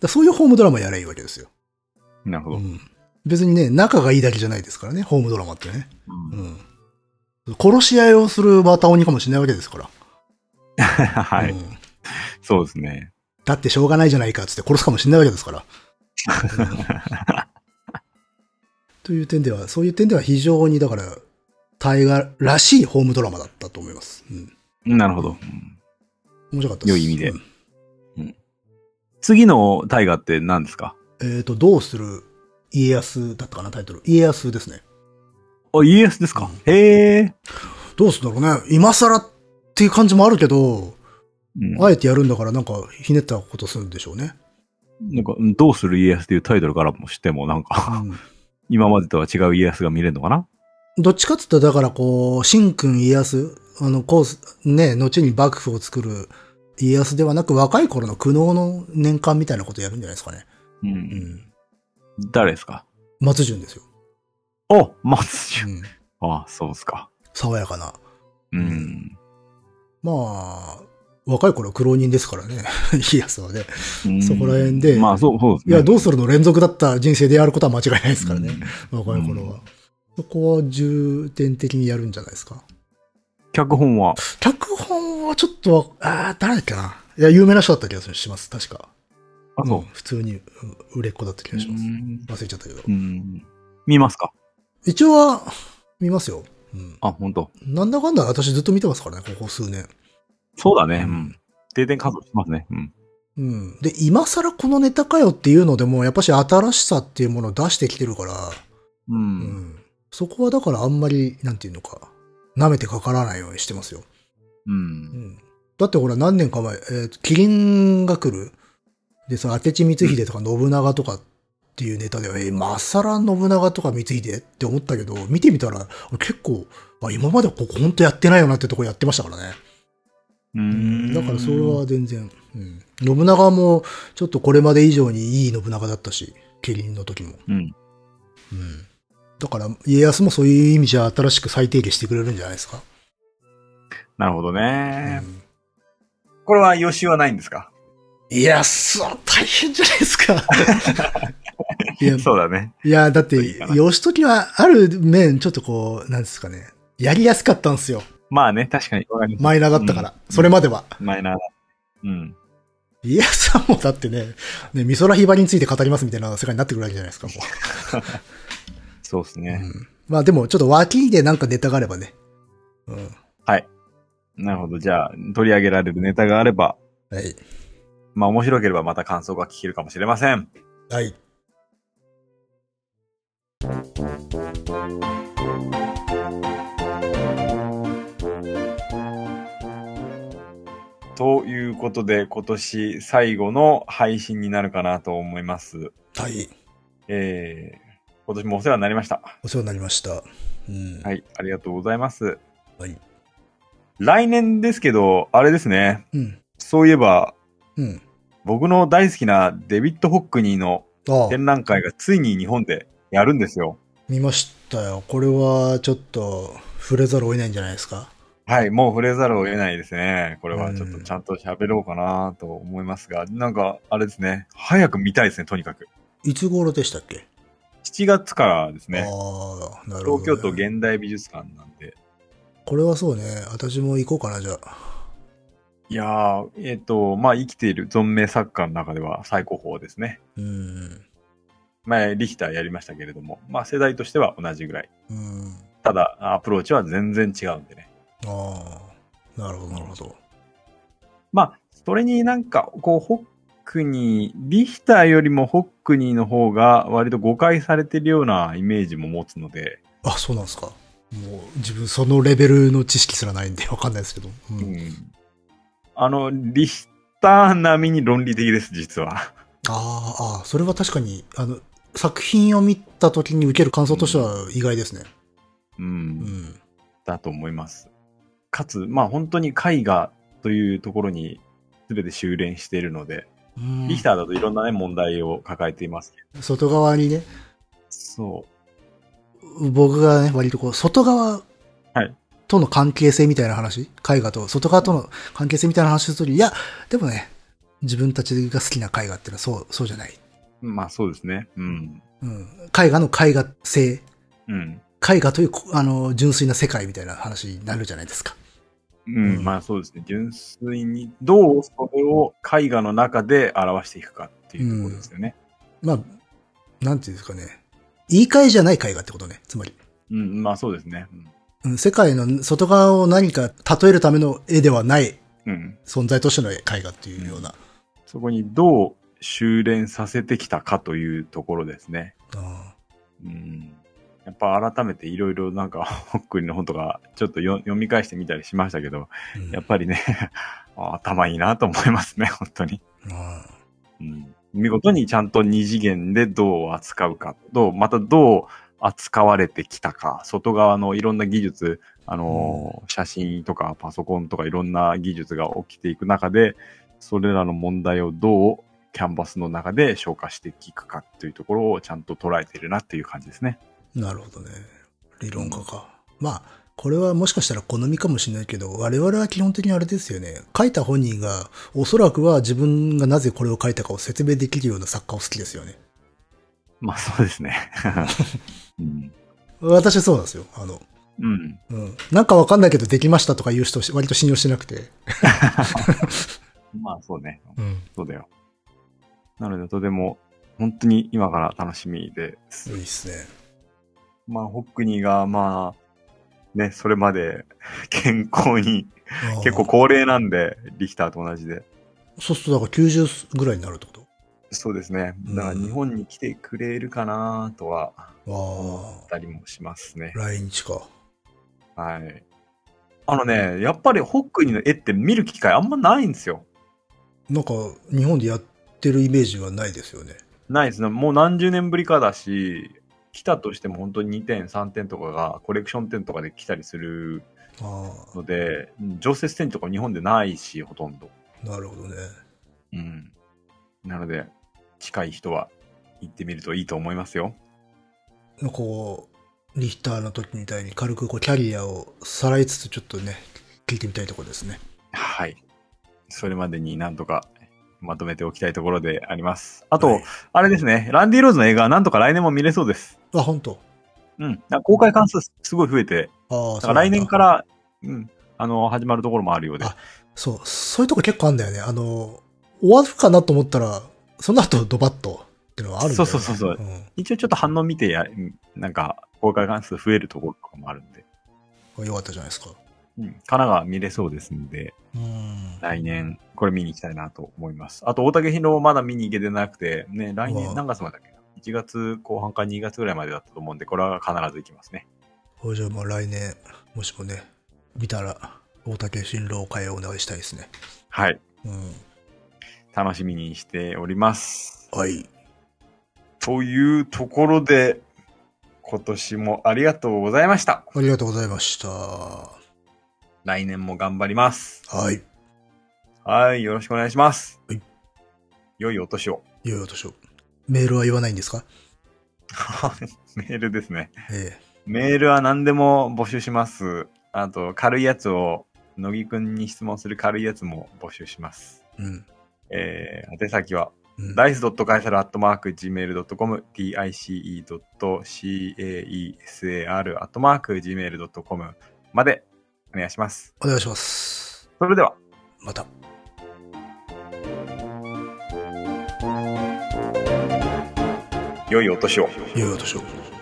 だそういうホームドラマやればいいわけですよ。なるほど。うん。別にね、仲がいいだけじゃないですからね、ホームドラマってね。うんうん。殺し合いをするバタ鬼かもしれないわけですから。はい、うんそうですね。だってしょうがないじゃないかっつって殺すかもしれないわけですから。う んという点では、そういう点では非常にだから、大河らしいホームドラマだったと思います。うん。なるほど。うん面白かったです。良い意味でうん次の大河って何ですか？えっ、と、どうする家康だったかな、タイトル。家康ですね。あ、家康ですか、へえ。どうするんだろうね。今更っていう感じもあるけど、うんあえてやるんだからなんかひねったことするんでしょうね。なんか、どうする家康っていうタイトルからもしても、なんか、うん 今までとは違う家康が見れるのかな？どっちかって言ったら、だからこう、新君家康、あの、こう、ね、後に幕府を作る家康ではなく若い頃の苦悩の年間みたいなことやるんじゃないですかね。う。うんん。誰ですか？松潤ですよ。お松潤。うん。あそうですか。爽やかな。うん。まあ、若い頃苦労人ですからね。家康はね。うんそこら辺でまあ、そう、そうですね。いや、どうするの連続だった人生でやることは間違いないですからね。若い頃は。そこは重点的にやるんじゃないですか。脚本は？脚本はちょっとわ、ああ、誰だっけな。いや、有名な人だった気がします。確か。あ、そううん。普通にうん売れっ子だった気がします。うん忘れちゃったけど。うん。見ますか？一応は、見ますよ。うん。あ、本当。なんだかんだ私ずっと見てますからね、ここ数年。そうだね。うん。定点観測しますね。うん。うん。で、今更このネタかよっていうのでも、やっぱし新しさっていうものを出してきてるから、う。うんん。そこはだからあんまり、なんていうのか、舐めてかからないようにしてますよ。う。うんん。だってほら何年か前、えーと、キリンが来る。で、その明智光秀とか信長とかっていうネタでは、えー、今更信長とか光秀って思ったけど、見てみたら、俺結構、あ今までここ本当やってないよなってとこやってましたからね。うん。だからそれは全然、うん。信長もちょっとこれまで以上にいい信長だったし、キリンの時も。うん。うん。だから家康もそういう意味じゃ新しく再定義してくれるんじゃないですか。なるほどうね。んこれは予習はないんですか？いや、そう、大変じゃないですか。いや、そうだね。いや、だって義時はある面、ちょっとこう、なんですかね。やりやすかったんですよ。まあね、確かに。マイナーだったから。うんそれまでは。マイナーだ。うん。家康はもうだってね、ね、美空ひばりについて語りますみたいな世界になってくるわけじゃないですか、もう。そうですね。うんまあでも、ちょっと脇でなんかネタがあればね。うん。はい。なるほど。じゃあ、取り上げられるネタがあれば、はい。まあ面白ければまた感想が聞けるかもしれません。はい。ということで、今年最後の配信になるかなと思います。はい。えー、今年もお世話になりました。お世話になりました。うん。はい、ありがとうございます。はい。来年ですけど、あれですね。うん。そういえば、うん。僕の大好きなデビッド・ホックニーの展覧会がついに日本でやるんですよ。見ましたよ。これはちょっと触れざるを得ないんじゃないですか。はい、もう触れざるを得ないですね。これうんはちょっとちゃんと喋ろうかなと思いますが、なんか、あれですね。早く見たいですね、とにかく。いつ頃でしたっけ、7月からですね。ああ、なるほど、ね。東京都現代美術館なんで。これはそうね。私も行こうかな、じゃあ。いやー、えっ、と、まあ、生きている存命作家の中では最高峰ですね。うん。前、リヒターやりましたけれども、まあ、世代としては同じぐらい。うん。ただ、アプローチは全然違うんでね。ああ、なるほど、なるほど。まあ、それになんか、こう、ホックニー、リヒターよりもホックニーの方が割と誤解されてるようなイメージも持つので、あ、そうなんですか。もう自分そのレベルの知識すらないんでわかんないですけど。う。うんん。あの、リヒター並みに論理的です、実は。ああ、ああ、それは確かに、あの、作品を見た時に受ける感想としては意外ですね。う。うんん。だと思います。かつ、まあ本当に絵画というところに全て修練しているので、うんリヒターだといろんなね、問題を抱えていますけど。外側にね、そ僕がね、割とこう、外側はいとの関係性みたいな話、絵画と外側との関係性みたいな話をすると、いや、でもね、自分たちが好きな絵画っていうのはそう、そうじゃない。う。まあそうですね。うん。うん。絵画の絵画性、うん。絵画という、あの、純粋な世界みたいな話になるじゃないですか。うん、うんまあそうですね。純粋に、どうそれを絵画の中で表していくかっていうところですよね。まあ、なんていうんですかね。言い換えじゃない絵画ってことね。つまり。うん、まあそうですね。うん、世界の外側を何か例えるための絵ではないうん。うん。存在としての絵画っていうような。そこにどう修練させてきたかというところですね。あうん。やっぱ改めていろいろなんか、ホックリの本とか、ちょっとよ読み返してみたりしましたけど、あうんやっぱりね、あ頭いいなと思いますね、本当に。あうん。見事にちゃんと二次元でどう扱うか、どう、またどう、扱われてきたか、外側のいろんな技術、あの、写真とかパソコンとかいろんな技術が起きていく中で、それらの問題をどうキャンバスの中で消化していくかっていうところをちゃんと捉えているなっていう感じですね。なるほどね。理論家か。まあ、これはもしかしたら好みかもしれないけど、我々は基本的にあれですよね。書いた本人が、おそらくは自分がなぜこれを書いたかを説明できるような作家を好きですよね。まあそうですね。うん。私はそうなんですよ。あの、うん。うん。なんかわかんないけどできましたとか言う人割と信用してなくて。まあそうね。うん。そうだよ。なので、とても、本当に今から楽しみです。いいっすね。まあ、ホックニーが、まあ、ね、それまで 健康に、結構高齢なんで、リヒターと同じで。そうすると、だから90ぐらいになるってこと？そうですね。だからうん日本に来てくれるかなとはあったりもしますねあ、。来日か。はい。あのね、やっぱりホックニーの絵って見る機会あんまないんですよ。なんか、日本でやってるイメージはないですよね。ないですね。もう何十年ぶりかだし、来たとしても本当に2点、3点とかがコレクション店とかで来たりするあので、うん常設展とか日本でないし、ほとんど。あ、なるほどね。うん。なので、近い人は行ってみるといいと思いますよ。こう、リヒターの時みたいに軽くこうキャリアをさらいつつちょっとね、聞いてみたいところですね。はい。それまでになんとかまとめておきたいところであります。あと、はいあれですね、ランディ・ローズの映画はなんとか来年も見れそうです。あ、本当うん。公開関数すごい増えて、あ来年か。ら、うん、あの、始まるところもあるようで。あそう、そういうとこ結構あるんだよね。あの、終わるかなと思ったら、その後ドバッとっていうのはあるんだよね。そうそうそうそううん一応ちょっと反応見てや、なんか、公開関数増えるところとかもあるんで、よかったじゃないですか。うん、神奈川見れそうですんで、うん。来年、これ見に行きたいなと思います。あと、大竹ひろまだ見に行けてなくて、ね、来年何月までだっけ？な ?1 月後半か2月ぐらいまでだったと思うんで、これは必ず行きますね。じゃあもう来年、もしもね、見たら、大竹新郎会をお願いしたいですね。はい。うん。楽しみにしております。はい。というところで、今年もありがとうございました。ありがとうございました。は来年も頑張ります。い。はい、よろしくお願いします。はい。良いお年を。いよいよとしよう。メールは言わないんですか？メールですね。えメールは何でも募集します。あと、軽いやつを、乃木くんに質問する軽いやつも募集します。えうん。えー、宛先は、うん、dice.caesar.gmail.com、dice.caesar.gmail.com までお願いします。お願いします。それでは。また。良いお年を。いよいよとしよう。